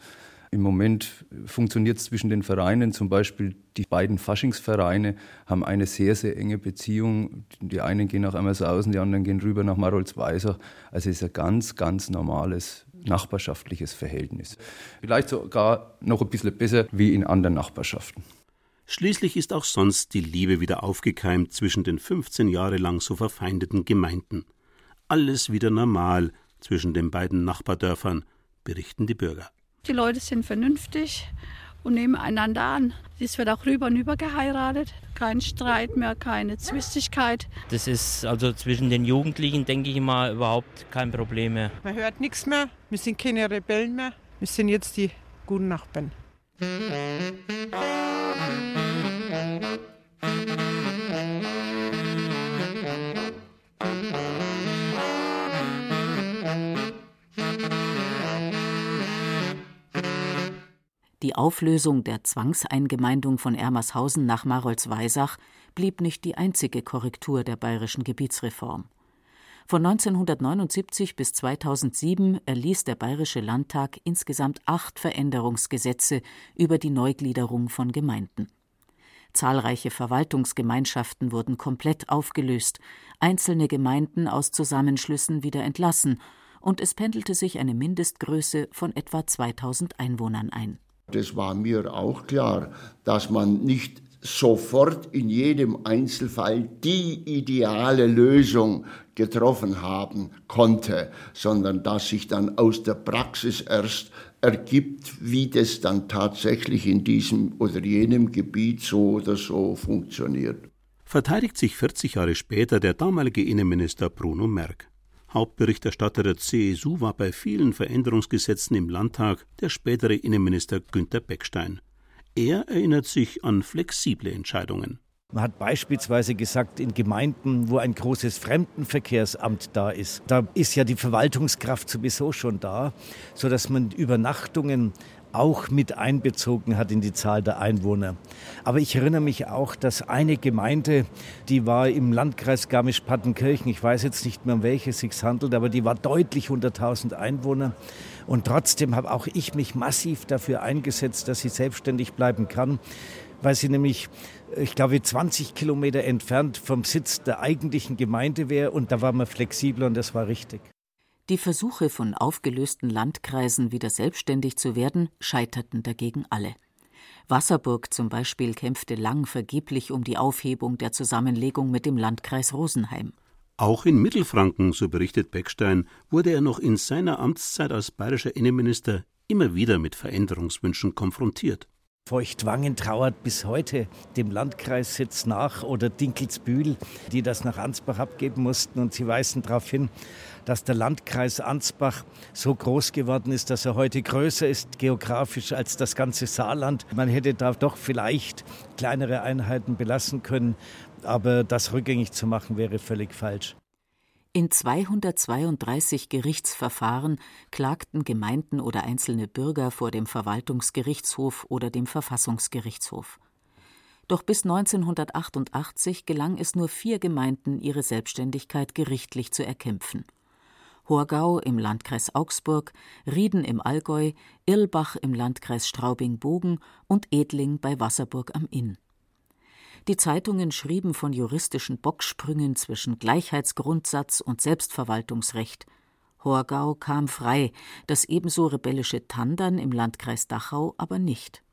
Im Moment funktioniert es zwischen den Vereinen, zum Beispiel die beiden Faschingsvereine haben eine sehr, sehr enge Beziehung. Die einen gehen nach Emmershausen, die anderen gehen rüber nach Maroldsweiser. Also es ist ein ganz, ganz normales nachbarschaftliches Verhältnis. Vielleicht sogar noch ein bisschen besser wie in anderen Nachbarschaften. Schließlich ist auch sonst die Liebe wieder aufgekeimt zwischen den 15 Jahre lang so verfeindeten Gemeinden. Alles wieder normal zwischen den beiden Nachbardörfern, berichten die Bürger. Die Leute sind vernünftig und nehmen einander an. Es wird auch rüber und über geheiratet. Kein Streit mehr, keine Zwistigkeit. Das ist also zwischen den Jugendlichen, denke ich mal, überhaupt kein Problem mehr. Man hört nichts mehr. Wir sind keine Rebellen mehr. Wir sind jetzt die guten Nachbarn. Die Auflösung der Zwangseingemeindung von Ermershausen nach Maroldsweisach blieb nicht die einzige Korrektur der bayerischen Gebietsreform. Von 1979 bis 2007 erließ der Bayerische Landtag insgesamt acht Veränderungsgesetze über die Neugliederung von Gemeinden. Zahlreiche Verwaltungsgemeinschaften wurden komplett aufgelöst, einzelne Gemeinden aus Zusammenschlüssen wieder entlassen, und es pendelte sich eine Mindestgröße von etwa 2000 Einwohnern ein. Das war mir auch klar, dass man nicht sofort in jedem Einzelfall die ideale Lösung getroffen haben konnte, sondern dass sich dann aus der Praxis erst ergibt, wie das dann tatsächlich in diesem oder jenem Gebiet so oder so funktioniert. Verteidigt sich 40 Jahre später der damalige Innenminister Bruno Merck. Hauptberichterstatter der CSU war bei vielen Veränderungsgesetzen im Landtag der spätere Innenminister Günter Beckstein. Er erinnert sich an flexible Entscheidungen. Man hat beispielsweise gesagt, in Gemeinden, wo ein großes Fremdenverkehrsamt da ist, da ist ja die Verwaltungskraft sowieso schon da, sodass man Übernachtungen auch mit einbezogen hat in die Zahl der Einwohner. Aber ich erinnere mich auch, dass eine Gemeinde, die war im Landkreis Garmisch-Partenkirchen, ich weiß jetzt nicht mehr, um welche es sich handelt, aber die war deutlich unter 1000 Einwohner. Und trotzdem habe auch ich mich massiv dafür eingesetzt, dass sie selbstständig bleiben kann, weil sie nämlich, ich glaube, 20 Kilometer entfernt vom Sitz der eigentlichen Gemeinde wäre. Und da war man flexibler und das war richtig. Die Versuche von aufgelösten Landkreisen wieder selbstständig zu werden, scheiterten dagegen alle. Wasserburg zum Beispiel kämpfte lang vergeblich um die Aufhebung der Zusammenlegung mit dem Landkreis Rosenheim. Auch in Mittelfranken, so berichtet Beckstein, wurde er noch in seiner Amtszeit als bayerischer Innenminister immer wieder mit Veränderungswünschen konfrontiert. Feuchtwangen trauert bis heute dem Landkreissitz nach oder Dinkelsbühl, die das nach Ansbach abgeben mussten. Und sie weisen darauf hin, dass der Landkreis Ansbach so groß geworden ist, dass er heute größer ist geografisch als das ganze Saarland. Man hätte da doch vielleicht kleinere Einheiten belassen können aber das rückgängig zu machen wäre völlig falsch. In 232 Gerichtsverfahren klagten Gemeinden oder einzelne Bürger vor dem Verwaltungsgerichtshof oder dem Verfassungsgerichtshof. Doch bis 1988 gelang es nur vier Gemeinden, ihre Selbstständigkeit gerichtlich zu erkämpfen. Horgau im Landkreis Augsburg, Rieden im Allgäu, Irlbach im Landkreis Straubing-Bogen und Edling bei Wasserburg am Inn. Die Zeitungen schrieben von juristischen Bocksprüngen zwischen Gleichheitsgrundsatz und Selbstverwaltungsrecht. Horgau kam frei, das ebenso rebellische Tandern im Landkreis Dachau aber nicht.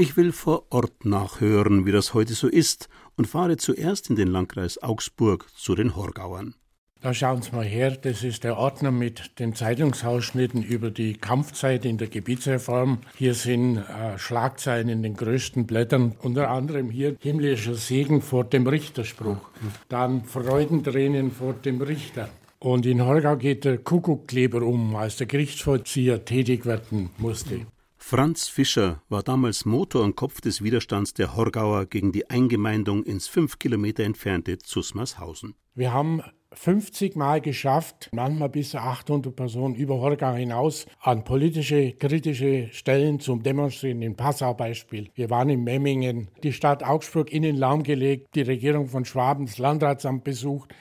Ich will vor Ort nachhören, wie das heute so ist, und fahre zuerst in den Landkreis Augsburg zu den Horgauern. Da schauen Sie mal her, das ist der Ordner mit den Zeitungsausschnitten über die Kampfzeit in der Gebietsreform. Hier sind äh, Schlagzeilen in den größten Blättern, unter anderem hier himmlischer Segen vor dem Richterspruch, dann Freudentränen vor dem Richter. Und in Horgau geht der Kuckuckkleber um, als der Gerichtsvollzieher tätig werden musste. Franz Fischer war damals Motor und Kopf des Widerstands der Horgauer gegen die Eingemeindung ins fünf Kilometer entfernte Zusmarshausen. Wir haben 50 Mal geschafft, manchmal bis zu 800 Personen über Horgau hinaus an politische, kritische Stellen zum Demonstrieren. In Passau Beispiel. Wir waren in Memmingen, die Stadt Augsburg in den Laum gelegt, die Regierung von Schwaben, das Landratsamt besucht,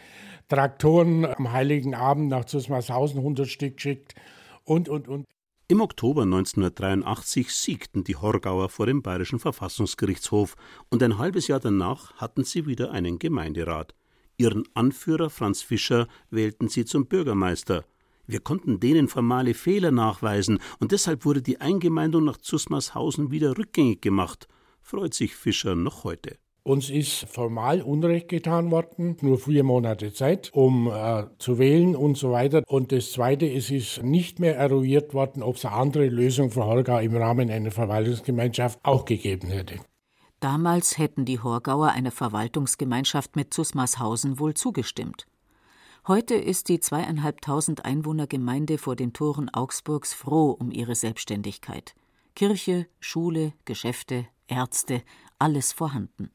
Traktoren am Heiligen Abend nach Zusmarshausen 100 Stück geschickt und, und, und. Im Oktober 1983 siegten die Horgauer vor dem Bayerischen Verfassungsgerichtshof und ein halbes Jahr danach hatten sie wieder einen Gemeinderat. Ihren Anführer Franz Fischer wählten sie zum Bürgermeister. Wir konnten denen formale Fehler nachweisen und deshalb wurde die Eingemeindung nach Zusmarshausen wieder rückgängig gemacht. Freut sich Fischer noch heute. Uns ist formal Unrecht getan worden, nur vier Monate Zeit, um äh, zu wählen und so weiter. Und das Zweite, es ist nicht mehr eruiert worden, ob es eine andere Lösung für Horgau im Rahmen einer Verwaltungsgemeinschaft auch gegeben hätte. Damals hätten die Horgauer einer Verwaltungsgemeinschaft mit Zusmarshausen wohl zugestimmt. Heute ist die zweieinhalbtausend Einwohnergemeinde vor den Toren Augsburgs froh um ihre Selbstständigkeit. Kirche, Schule, Geschäfte, Ärzte, alles vorhanden.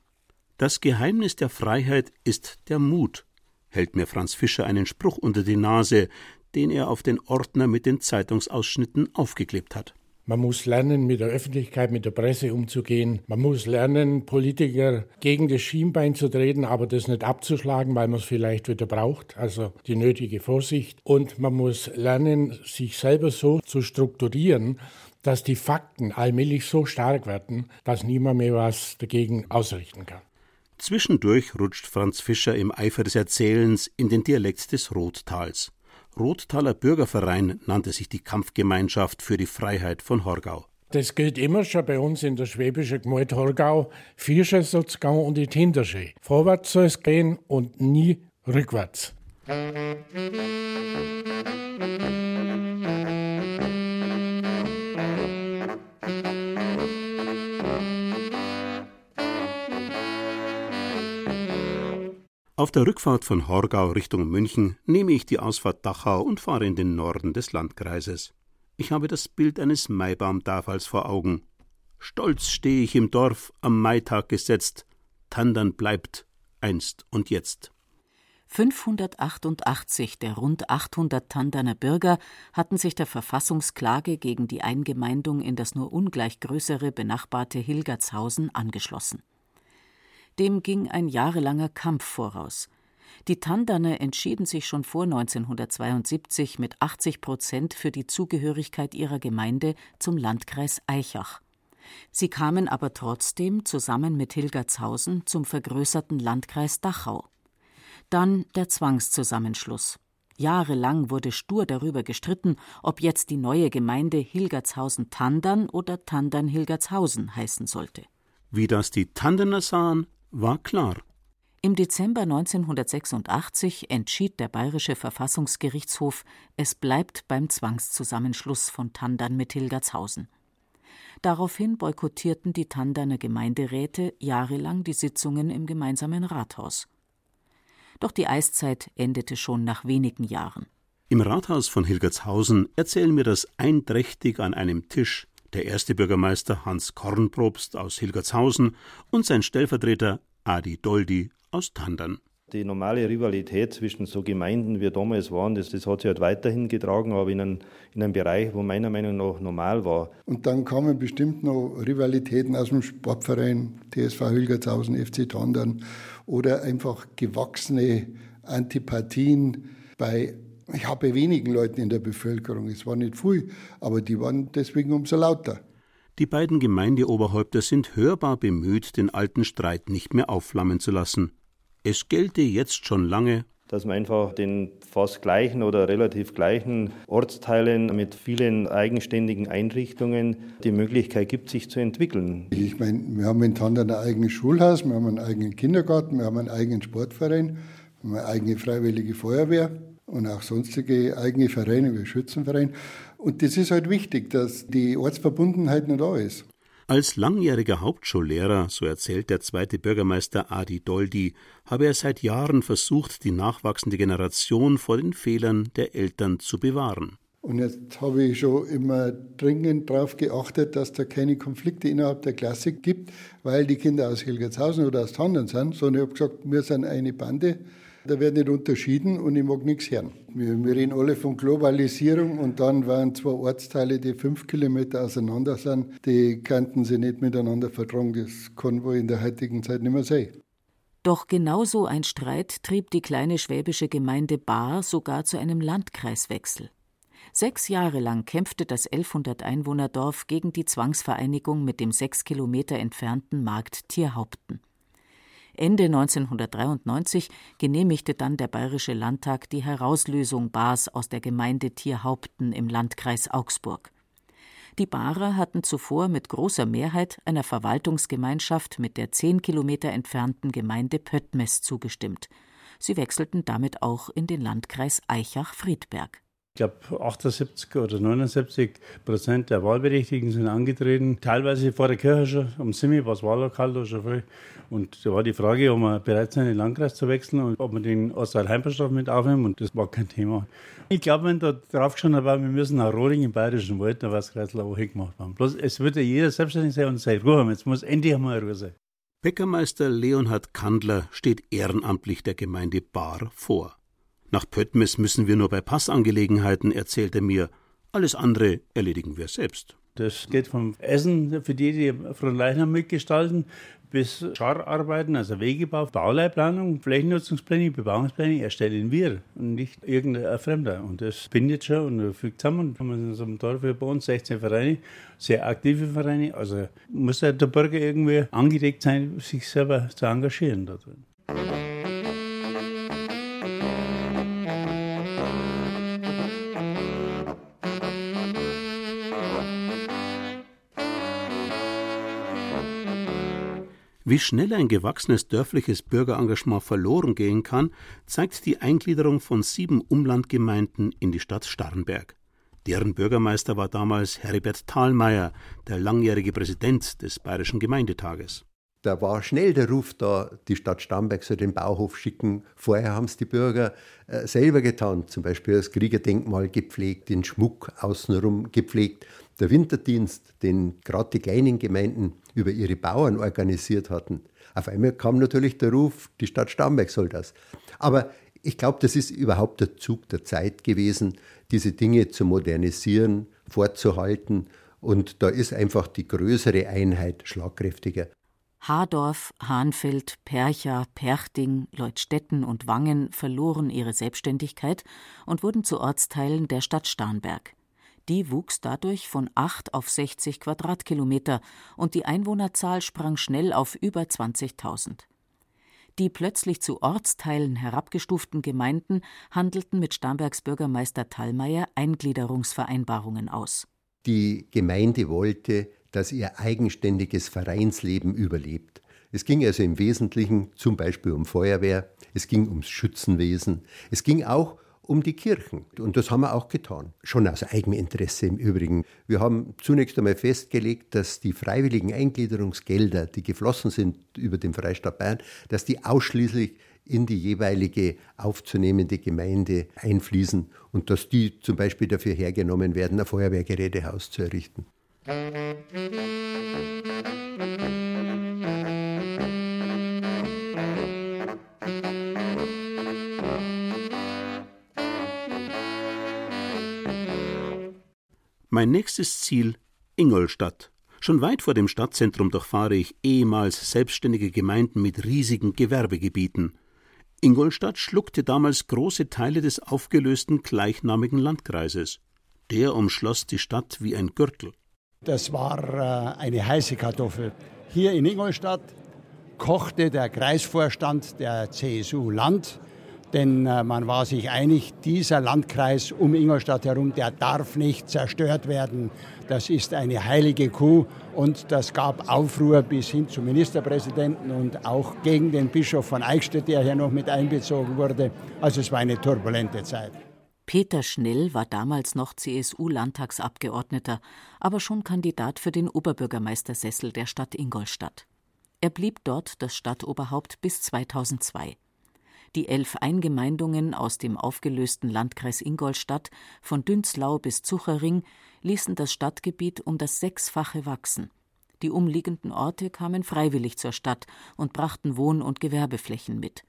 Das Geheimnis der Freiheit ist der Mut, hält mir Franz Fischer einen Spruch unter die Nase, den er auf den Ordner mit den Zeitungsausschnitten aufgeklebt hat. Man muss lernen, mit der Öffentlichkeit, mit der Presse umzugehen. Man muss lernen, Politiker gegen das Schienbein zu treten, aber das nicht abzuschlagen, weil man es vielleicht wieder braucht. Also die nötige Vorsicht. Und man muss lernen, sich selber so zu strukturieren, dass die Fakten allmählich so stark werden, dass niemand mehr was dagegen ausrichten kann. Zwischendurch rutscht Franz Fischer im Eifer des Erzählens in den Dialekt des Rottals. Rottaler Bürgerverein nannte sich die Kampfgemeinschaft für die Freiheit von Horgau. Das gilt immer schon bei uns in der schwäbischen Gemeinde Horgau. Viersche soll es gehen und die Hintersche. Vorwärts soll es gehen und nie rückwärts. Auf der Rückfahrt von Horgau Richtung München nehme ich die Ausfahrt Dachau und fahre in den Norden des Landkreises. Ich habe das Bild eines Maibaumtafels vor Augen. Stolz stehe ich im Dorf, am Maitag gesetzt. Tandern bleibt, einst und jetzt. 588 der rund 800 Tanderner Bürger hatten sich der Verfassungsklage gegen die Eingemeindung in das nur ungleich größere benachbarte Hilgertshausen angeschlossen. Dem ging ein jahrelanger Kampf voraus. Die Tandaner entschieden sich schon vor 1972 mit 80 Prozent für die Zugehörigkeit ihrer Gemeinde zum Landkreis Eichach. Sie kamen aber trotzdem zusammen mit Hilgertshausen zum vergrößerten Landkreis Dachau. Dann der Zwangszusammenschluss. Jahrelang wurde stur darüber gestritten, ob jetzt die neue Gemeinde Hilgertshausen-Tandern oder Tandern-Hilgertshausen heißen sollte. Wie das die Tandener sahen, war klar. Im Dezember 1986 entschied der Bayerische Verfassungsgerichtshof, es bleibt beim Zwangszusammenschluss von Tandern mit Hilgertshausen. Daraufhin boykottierten die Tanderner Gemeinderäte jahrelang die Sitzungen im gemeinsamen Rathaus. Doch die Eiszeit endete schon nach wenigen Jahren. Im Rathaus von Hilgertshausen erzählen mir das einträchtig an einem Tisch der erste Bürgermeister Hans Kornprobst aus Hilgertshausen und sein Stellvertreter Adi Doldi aus Tandern. Die normale Rivalität zwischen so Gemeinden wie damals waren, das, das hat sich halt weiterhin getragen, aber in, einen, in einem Bereich, wo meiner Meinung nach normal war. Und dann kamen bestimmt noch Rivalitäten aus dem Sportverein, TSV Hilgertshausen, FC Tandern oder einfach gewachsene Antipathien bei ich habe wenigen Leuten in der Bevölkerung, es war nicht viel, aber die waren deswegen umso lauter. Die beiden Gemeindeoberhäupter sind hörbar bemüht, den alten Streit nicht mehr aufflammen zu lassen. Es gelte jetzt schon lange, dass man einfach den fast gleichen oder relativ gleichen Ortsteilen mit vielen eigenständigen Einrichtungen die Möglichkeit gibt, sich zu entwickeln. Ich meine, wir haben in Tandern ein eigenes Schulhaus, wir haben einen eigenen Kindergarten, wir haben einen eigenen Sportverein, wir haben eine eigene freiwillige Feuerwehr und auch sonstige eigene Vereine wie Schützenverein. Und das ist halt wichtig, dass die Ortsverbundenheit noch da ist. Als langjähriger Hauptschullehrer, so erzählt der zweite Bürgermeister Adi Doldi, habe er seit Jahren versucht, die nachwachsende Generation vor den Fehlern der Eltern zu bewahren. Und jetzt habe ich schon immer dringend darauf geachtet, dass da keine Konflikte innerhalb der Klasse gibt, weil die Kinder aus Hilgertshausen oder aus Tandern sind, sondern ich habe gesagt, wir sind eine Bande da wird nicht unterschieden und ich mag nichts hören. Wir, wir reden alle von Globalisierung und dann waren zwei Ortsteile, die fünf Kilometer auseinander sind, die kannten sie nicht miteinander vertragen. Das kann wohl in der heutigen Zeit nicht mehr sein. Doch genauso ein Streit trieb die kleine schwäbische Gemeinde Baar sogar zu einem Landkreiswechsel. Sechs Jahre lang kämpfte das 1100 Einwohnerdorf gegen die Zwangsvereinigung mit dem sechs Kilometer entfernten Markt Tierhaupten. Ende 1993 genehmigte dann der Bayerische Landtag die Herauslösung Baars aus der Gemeinde Tierhaupten im Landkreis Augsburg. Die Barer hatten zuvor mit großer Mehrheit einer Verwaltungsgemeinschaft mit der zehn Kilometer entfernten Gemeinde Pöttmes zugestimmt. Sie wechselten damit auch in den Landkreis Eichach-Friedberg. Ich glaube, 78 oder 79 Prozent der Wahlberechtigten sind angetreten. Teilweise vor der Kirche schon, um Simi war das Wahllokal da schon viel. Und da war die Frage, ob wir bereit sind, in den Landkreis zu wechseln und ob wir den Oswald-Heimpelstoff mit aufnehmen. Und das war kein Thema. Ich glaube, wenn da drauf geschaut haben, wir müssen nach Rohling im Bayerischen Wald, da war es Kreisler auch hingemacht haben. Bloß, es würde jeder selbstständig sein und seine Ruhe haben. Jetzt muss endlich einmal Ruhe sein. Bäckermeister Leonhard Kandler steht ehrenamtlich der Gemeinde Bar vor. Nach Pöttmes müssen wir nur bei Passangelegenheiten, erzählt er mir. Alles andere erledigen wir selbst. Das geht vom Essen für die, die Frontleichnam mitgestalten, bis Schararbeiten, also Wegebau, Bauleihplanung, Flächennutzungsplanung, Bebauungsplanung erstellen wir und nicht irgendein Fremder. Und das bindet schon und fügt zusammen. Wir haben in unserem Dorf bei uns 16 Vereine, sehr aktive Vereine. Also muss der Bürger irgendwie angeregt sein, sich selber zu engagieren da Wie schnell ein gewachsenes dörfliches Bürgerengagement verloren gehen kann, zeigt die Eingliederung von sieben Umlandgemeinden in die Stadt Starnberg. Deren Bürgermeister war damals Heribert Thalmeier, der langjährige Präsident des Bayerischen Gemeindetages. Da war schnell der Ruf da, die Stadt Starnberg soll den Bauhof schicken. Vorher haben es die Bürger äh, selber getan, zum Beispiel das Kriegerdenkmal gepflegt, den Schmuck außenrum gepflegt. Der Winterdienst, den gerade die kleinen Gemeinden über ihre Bauern organisiert hatten. Auf einmal kam natürlich der Ruf, die Stadt Starnberg soll das. Aber ich glaube, das ist überhaupt der Zug der Zeit gewesen, diese Dinge zu modernisieren, fortzuhalten. Und da ist einfach die größere Einheit schlagkräftiger. Hardorf, Hahnfeld, Percha, Perchting, Leutstetten und Wangen verloren ihre Selbstständigkeit und wurden zu Ortsteilen der Stadt Starnberg. Die wuchs dadurch von 8 auf 60 Quadratkilometer und die Einwohnerzahl sprang schnell auf über 20.000. Die plötzlich zu Ortsteilen herabgestuften Gemeinden handelten mit Starnbergs Bürgermeister Thallmeier Eingliederungsvereinbarungen aus. Die Gemeinde wollte das ihr eigenständiges Vereinsleben überlebt. Es ging also im Wesentlichen zum Beispiel um Feuerwehr, es ging ums Schützenwesen, es ging auch um die Kirchen. Und das haben wir auch getan. Schon aus Eigeninteresse im Übrigen. Wir haben zunächst einmal festgelegt, dass die freiwilligen Eingliederungsgelder, die geflossen sind über den Freistaat Bayern, dass die ausschließlich in die jeweilige aufzunehmende Gemeinde einfließen und dass die zum Beispiel dafür hergenommen werden, ein Feuerwehrgerätehaus zu errichten. Mein nächstes Ziel Ingolstadt. Schon weit vor dem Stadtzentrum durchfahre ich ehemals selbstständige Gemeinden mit riesigen Gewerbegebieten. Ingolstadt schluckte damals große Teile des aufgelösten gleichnamigen Landkreises. Der umschloss die Stadt wie ein Gürtel. Das war äh, eine heiße Kartoffel. Hier in Ingolstadt kochte der Kreisvorstand der CSU Land, denn äh, man war sich einig, dieser Landkreis um Ingolstadt herum, der darf nicht zerstört werden. Das ist eine heilige Kuh und das gab Aufruhr bis hin zum Ministerpräsidenten und auch gegen den Bischof von Eichstätt, der hier noch mit einbezogen wurde. Also es war eine turbulente Zeit. Peter Schnell war damals noch CSU-Landtagsabgeordneter, aber schon Kandidat für den Oberbürgermeistersessel der Stadt Ingolstadt. Er blieb dort das Stadtoberhaupt bis 2002. Die elf Eingemeindungen aus dem aufgelösten Landkreis Ingolstadt von Dünzlau bis Zuchering ließen das Stadtgebiet um das Sechsfache wachsen. Die umliegenden Orte kamen freiwillig zur Stadt und brachten Wohn- und Gewerbeflächen mit.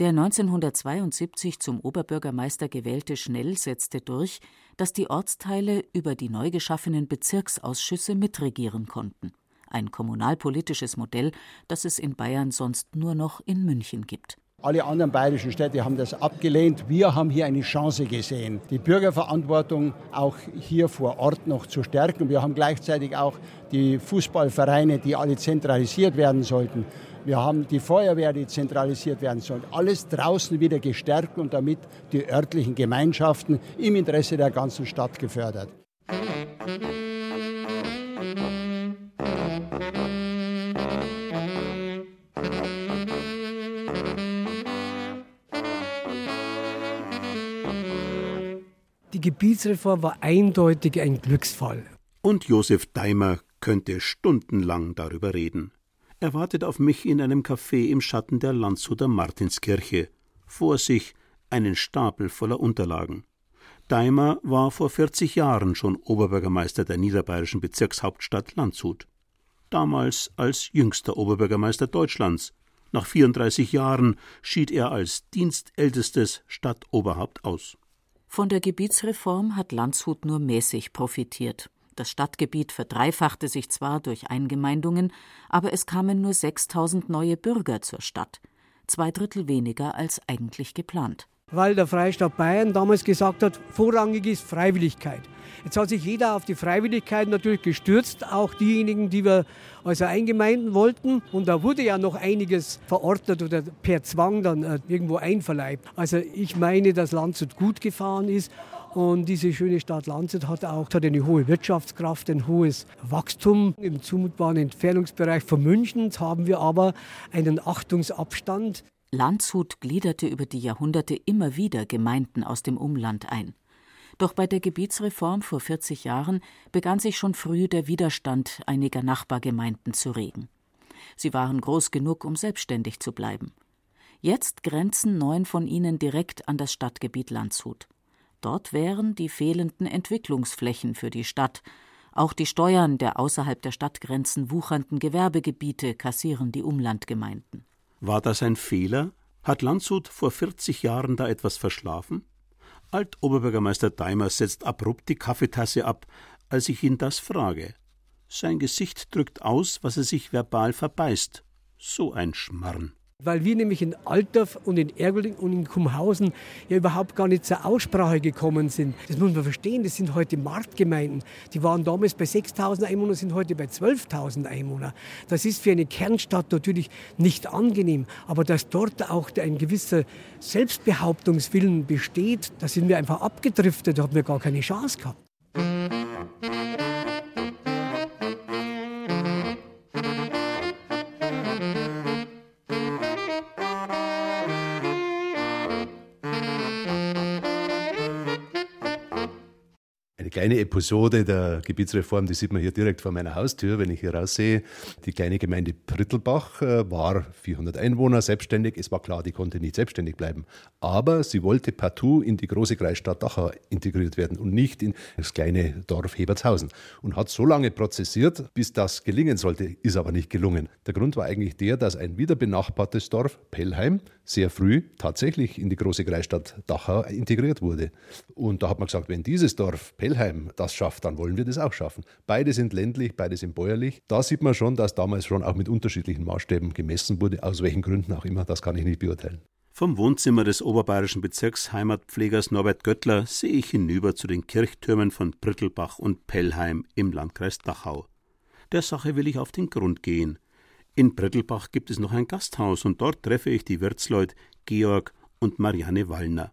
Der 1972 zum Oberbürgermeister gewählte Schnell setzte durch, dass die Ortsteile über die neu geschaffenen Bezirksausschüsse mitregieren konnten. Ein kommunalpolitisches Modell, das es in Bayern sonst nur noch in München gibt. Alle anderen bayerischen Städte haben das abgelehnt. Wir haben hier eine Chance gesehen, die Bürgerverantwortung auch hier vor Ort noch zu stärken. Wir haben gleichzeitig auch die Fußballvereine, die alle zentralisiert werden sollten. Wir haben die Feuerwehr, die zentralisiert werden soll. Alles draußen wieder gestärkt und damit die örtlichen Gemeinschaften im Interesse der ganzen Stadt gefördert. Gebietsreform war eindeutig ein Glücksfall. Und Josef Daimer könnte stundenlang darüber reden. Er wartet auf mich in einem Café im Schatten der Landshuter Martinskirche. Vor sich einen Stapel voller Unterlagen. Daimer war vor 40 Jahren schon Oberbürgermeister der niederbayerischen Bezirkshauptstadt Landshut. Damals als jüngster Oberbürgermeister Deutschlands. Nach 34 Jahren schied er als dienstältestes Stadtoberhaupt aus. Von der Gebietsreform hat Landshut nur mäßig profitiert. Das Stadtgebiet verdreifachte sich zwar durch Eingemeindungen, aber es kamen nur 6000 neue Bürger zur Stadt, zwei Drittel weniger als eigentlich geplant. Weil der Freistaat Bayern damals gesagt hat, vorrangig ist Freiwilligkeit. Jetzt hat sich jeder auf die Freiwilligkeit natürlich gestürzt, auch diejenigen, die wir also eingemeinden wollten. Und da wurde ja noch einiges verordnet oder per Zwang dann äh, irgendwo einverleibt. Also ich meine, dass Landshut gut gefahren ist. Und diese schöne Stadt Landshut hat auch hat eine hohe Wirtschaftskraft, ein hohes Wachstum. Im zumutbaren Entfernungsbereich von München haben wir aber einen Achtungsabstand. Landshut gliederte über die Jahrhunderte immer wieder Gemeinden aus dem Umland ein. Doch bei der Gebietsreform vor 40 Jahren begann sich schon früh der Widerstand einiger Nachbargemeinden zu regen. Sie waren groß genug, um selbstständig zu bleiben. Jetzt grenzen neun von ihnen direkt an das Stadtgebiet Landshut. Dort wären die fehlenden Entwicklungsflächen für die Stadt. Auch die Steuern der außerhalb der Stadtgrenzen wuchernden Gewerbegebiete kassieren die Umlandgemeinden. War das ein Fehler? Hat Landshut vor 40 Jahren da etwas verschlafen? Altoberbürgermeister Daimer setzt abrupt die Kaffeetasse ab, als ich ihn das frage. Sein Gesicht drückt aus, was er sich verbal verbeißt. So ein Schmarrn weil wir nämlich in Altdorf und in Ergoling und in Kumhausen ja überhaupt gar nicht zur Aussprache gekommen sind. Das muss man verstehen, das sind heute Marktgemeinden. Die waren damals bei 6.000 Einwohnern, sind heute bei 12.000 Einwohnern. Das ist für eine Kernstadt natürlich nicht angenehm, aber dass dort auch ein gewisser Selbstbehauptungswillen besteht, da sind wir einfach abgedriftet, da haben wir gar keine Chance gehabt. Kleine Episode der Gebietsreform, die sieht man hier direkt vor meiner Haustür, wenn ich hier raussehe. Die kleine Gemeinde Prittelbach äh, war 400 Einwohner, selbstständig. Es war klar, die konnte nicht selbstständig bleiben. Aber sie wollte partout in die große Kreisstadt Dachau integriert werden und nicht in das kleine Dorf Hebertshausen. Und hat so lange prozessiert, bis das gelingen sollte, ist aber nicht gelungen. Der Grund war eigentlich der, dass ein wieder benachbartes Dorf, Pellheim, sehr früh tatsächlich in die große Kreisstadt Dachau integriert wurde. Und da hat man gesagt, wenn dieses Dorf Pellheim das schafft, dann wollen wir das auch schaffen. Beide sind ländlich, beide sind bäuerlich. Da sieht man schon, dass damals schon auch mit unterschiedlichen Maßstäben gemessen wurde, aus welchen Gründen auch immer, das kann ich nicht beurteilen. Vom Wohnzimmer des oberbayerischen Bezirks Heimatpflegers Norbert Göttler sehe ich hinüber zu den Kirchtürmen von Prittelbach und Pellheim im Landkreis Dachau. Der Sache will ich auf den Grund gehen. In Brettelbach gibt es noch ein Gasthaus und dort treffe ich die Wirtsleut Georg und Marianne Wallner.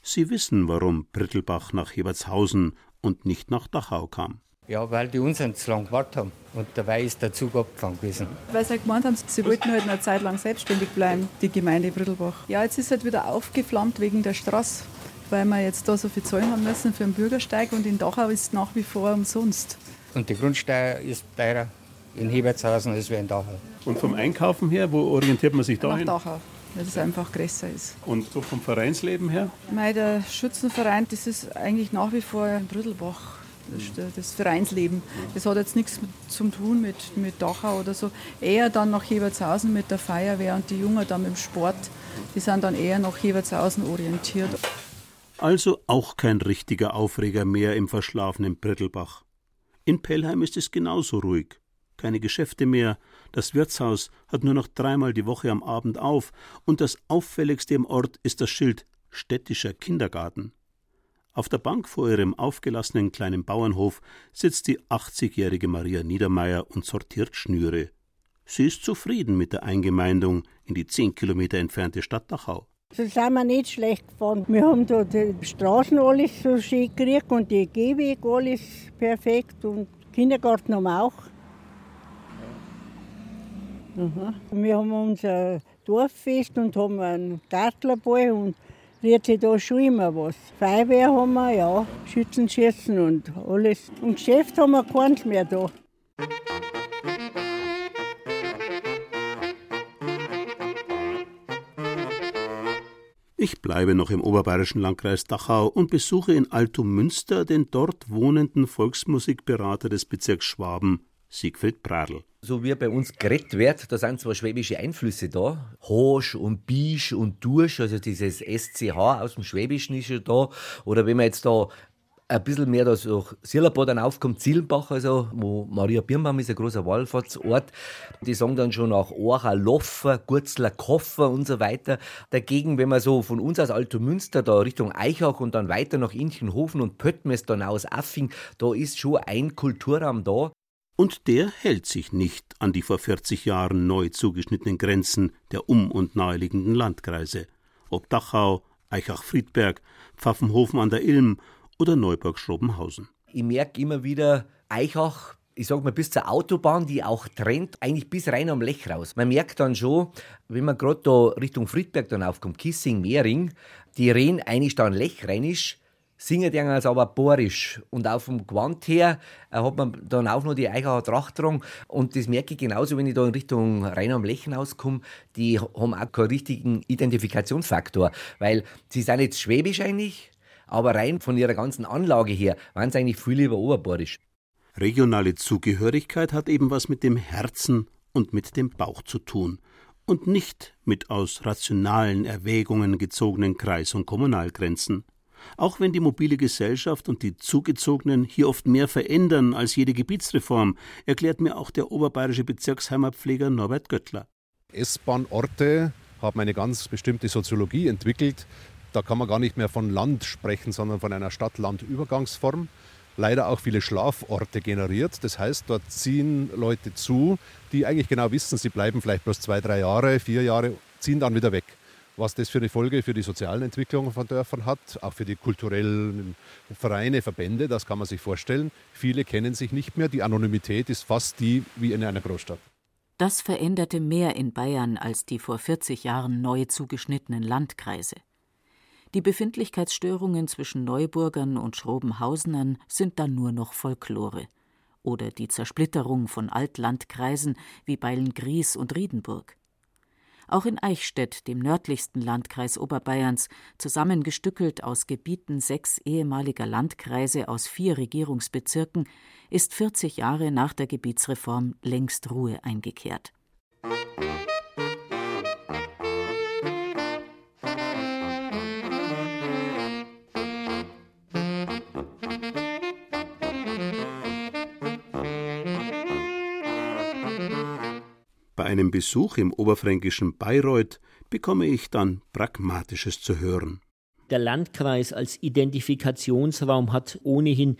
Sie wissen, warum Brettelbach nach Hebertshausen und nicht nach Dachau kam. Ja, weil die unseren zu lange gewartet haben und dabei ist der Zug abgefahren gewesen. Weil sie halt gemeint haben, sie wollten halt eine Zeit lang selbstständig bleiben, die Gemeinde Brittelbach. Ja, jetzt ist halt wieder aufgeflammt wegen der Straße, weil wir jetzt da so viel zahlen haben müssen für den Bürgersteig und in Dachau ist es nach wie vor umsonst. Und die Grundsteuer ist teurer in Hebertshausen als wir in Dachau. Und vom Einkaufen her, wo orientiert man sich da hin? Nach Dachau, weil es einfach größer ist. Und so vom Vereinsleben her? Mei, der Schützenverein, das ist eigentlich nach wie vor in Brüdelbach. Das, das Vereinsleben. Das hat jetzt nichts zu tun mit, mit Dachau oder so. Eher dann nach Hebertshausen mit der Feuerwehr und die Jungen dann mit dem Sport. Die sind dann eher nach Hebertshausen orientiert. Also auch kein richtiger Aufreger mehr im verschlafenen Brettelbach. In Pellheim ist es genauso ruhig keine Geschäfte mehr, das Wirtshaus hat nur noch dreimal die Woche am Abend auf, und das auffälligste im Ort ist das Schild städtischer Kindergarten. Auf der Bank vor ihrem aufgelassenen kleinen Bauernhof sitzt die 80-jährige Maria Niedermeyer und sortiert Schnüre. Sie ist zufrieden mit der Eingemeindung in die zehn Kilometer entfernte Stadt Dachau. So sind wir nicht schlecht gefahren. Wir haben da die Straßen alles so schön gekriegt und die Gehwege alles perfekt und Kindergarten haben wir auch. Mhm. Wir haben unser Dorffest und haben einen Gartlerball und rührt sich da schon immer was. Feuerwehr haben wir, ja, Schützenschießen und alles. Und Geschäft haben wir keins mehr da. Ich bleibe noch im oberbayerischen Landkreis Dachau und besuche in Altomünster den dort wohnenden Volksmusikberater des Bezirks Schwaben, Siegfried Pradl. So wie bei uns geredet wird, da sind zwar schwäbische Einflüsse da, Hosch und Bisch und Dursch, also dieses SCH aus dem Schwäbischen ist ja da. Oder wenn man jetzt da ein bisschen mehr da durch Silberbad dann aufkommt, Zielenbach, also, wo Maria Birnbaum ist, ein großer Wallfahrtsort. Die sagen dann schon auch Orcha, Loffer, Gurzler, Koffer und so weiter. Dagegen, wenn man so von uns aus Altomünster da Richtung Eichach und dann weiter nach Inchenhofen und Pöttmes dann aus Affing, da ist schon ein Kulturraum da. Und der hält sich nicht an die vor 40 Jahren neu zugeschnittenen Grenzen der um- und naheliegenden Landkreise. Ob Dachau, Eichach-Friedberg, Pfaffenhofen an der Ilm oder Neuburg-Schrobenhausen. Ich merke immer wieder, Eichach, ich sag mal, bis zur Autobahn, die auch trennt, eigentlich bis rein am Lech raus. Man merkt dann schon, wenn man gerade da Richtung Friedberg dann aufkommt, Kissing, Mehring, die reden eigentlich dann lechreinisch, singen die als aber borisch. Und auf dem Gewand her äh, hat man dann auch noch die Eichacher Tracht dran. Und das merke ich genauso, wenn ich da in Richtung Rhein am Lech rauskomme. Die haben auch keinen richtigen Identifikationsfaktor. Weil sie sind jetzt schwäbisch eigentlich, aber rein von ihrer ganzen Anlage her waren sie eigentlich viel lieber oberborisch. Regionale Zugehörigkeit hat eben was mit dem Herzen und mit dem Bauch zu tun und nicht mit aus rationalen Erwägungen gezogenen Kreis- und Kommunalgrenzen. Auch wenn die mobile Gesellschaft und die Zugezogenen hier oft mehr verändern als jede Gebietsreform, erklärt mir auch der oberbayerische Bezirksheimatpfleger Norbert Göttler. S-Bahn-Orte haben eine ganz bestimmte Soziologie entwickelt. Da kann man gar nicht mehr von Land sprechen, sondern von einer Stadt-Land-Übergangsform. Leider auch viele Schlaforte generiert. Das heißt, dort ziehen Leute zu, die eigentlich genau wissen, sie bleiben vielleicht bloß zwei, drei Jahre, vier Jahre, ziehen dann wieder weg was das für eine Folge für die sozialen Entwicklungen von Dörfern hat, auch für die kulturellen Vereine, Verbände, das kann man sich vorstellen. Viele kennen sich nicht mehr, die Anonymität ist fast die wie in einer Großstadt. Das veränderte mehr in Bayern als die vor 40 Jahren neu zugeschnittenen Landkreise. Die Befindlichkeitsstörungen zwischen Neuburgern und Schrobenhausenern sind dann nur noch Folklore. Oder die Zersplitterung von Altlandkreisen wie Beilngries und Riedenburg. Auch in Eichstätt, dem nördlichsten Landkreis Oberbayerns, zusammengestückelt aus Gebieten sechs ehemaliger Landkreise aus vier Regierungsbezirken, ist 40 Jahre nach der Gebietsreform längst Ruhe eingekehrt. Bei einem Besuch im oberfränkischen Bayreuth bekomme ich dann Pragmatisches zu hören. Der Landkreis als Identifikationsraum hat ohnehin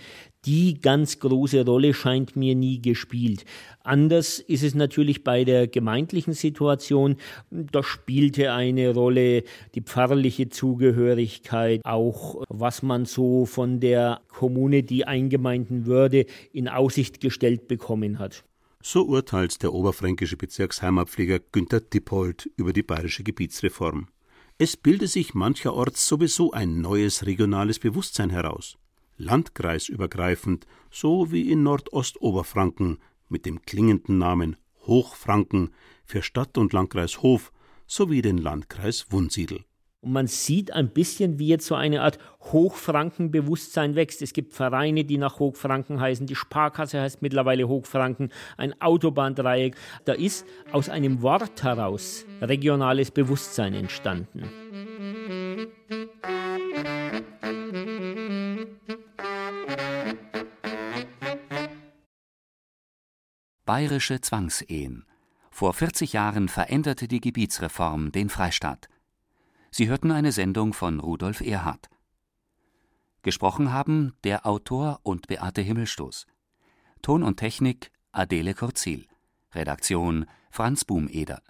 die ganz große Rolle, scheint mir nie gespielt. Anders ist es natürlich bei der gemeindlichen Situation. Da spielte eine Rolle die pfarrliche Zugehörigkeit, auch was man so von der Kommune, die eingemeinden würde, in Aussicht gestellt bekommen hat. So urteilt der oberfränkische Bezirksheimatpfleger Günter Dippold über die bayerische Gebietsreform. Es bilde sich mancherorts sowieso ein neues regionales Bewusstsein heraus. Landkreisübergreifend, so wie in Nordostoberfranken mit dem klingenden Namen Hochfranken für Stadt und Landkreis Hof sowie den Landkreis Wunsiedel. Und man sieht ein bisschen, wie jetzt so eine Art Hochfrankenbewusstsein wächst. Es gibt Vereine, die nach Hochfranken heißen. Die Sparkasse heißt mittlerweile Hochfranken. Ein Autobahndreieck. Da ist aus einem Wort heraus regionales Bewusstsein entstanden. Bayerische Zwangsehen. Vor 40 Jahren veränderte die Gebietsreform den Freistaat. Sie hörten eine Sendung von Rudolf Erhardt. Gesprochen haben der Autor und Beate Himmelstoß. Ton und Technik Adele Kurzil. Redaktion Franz Bumeder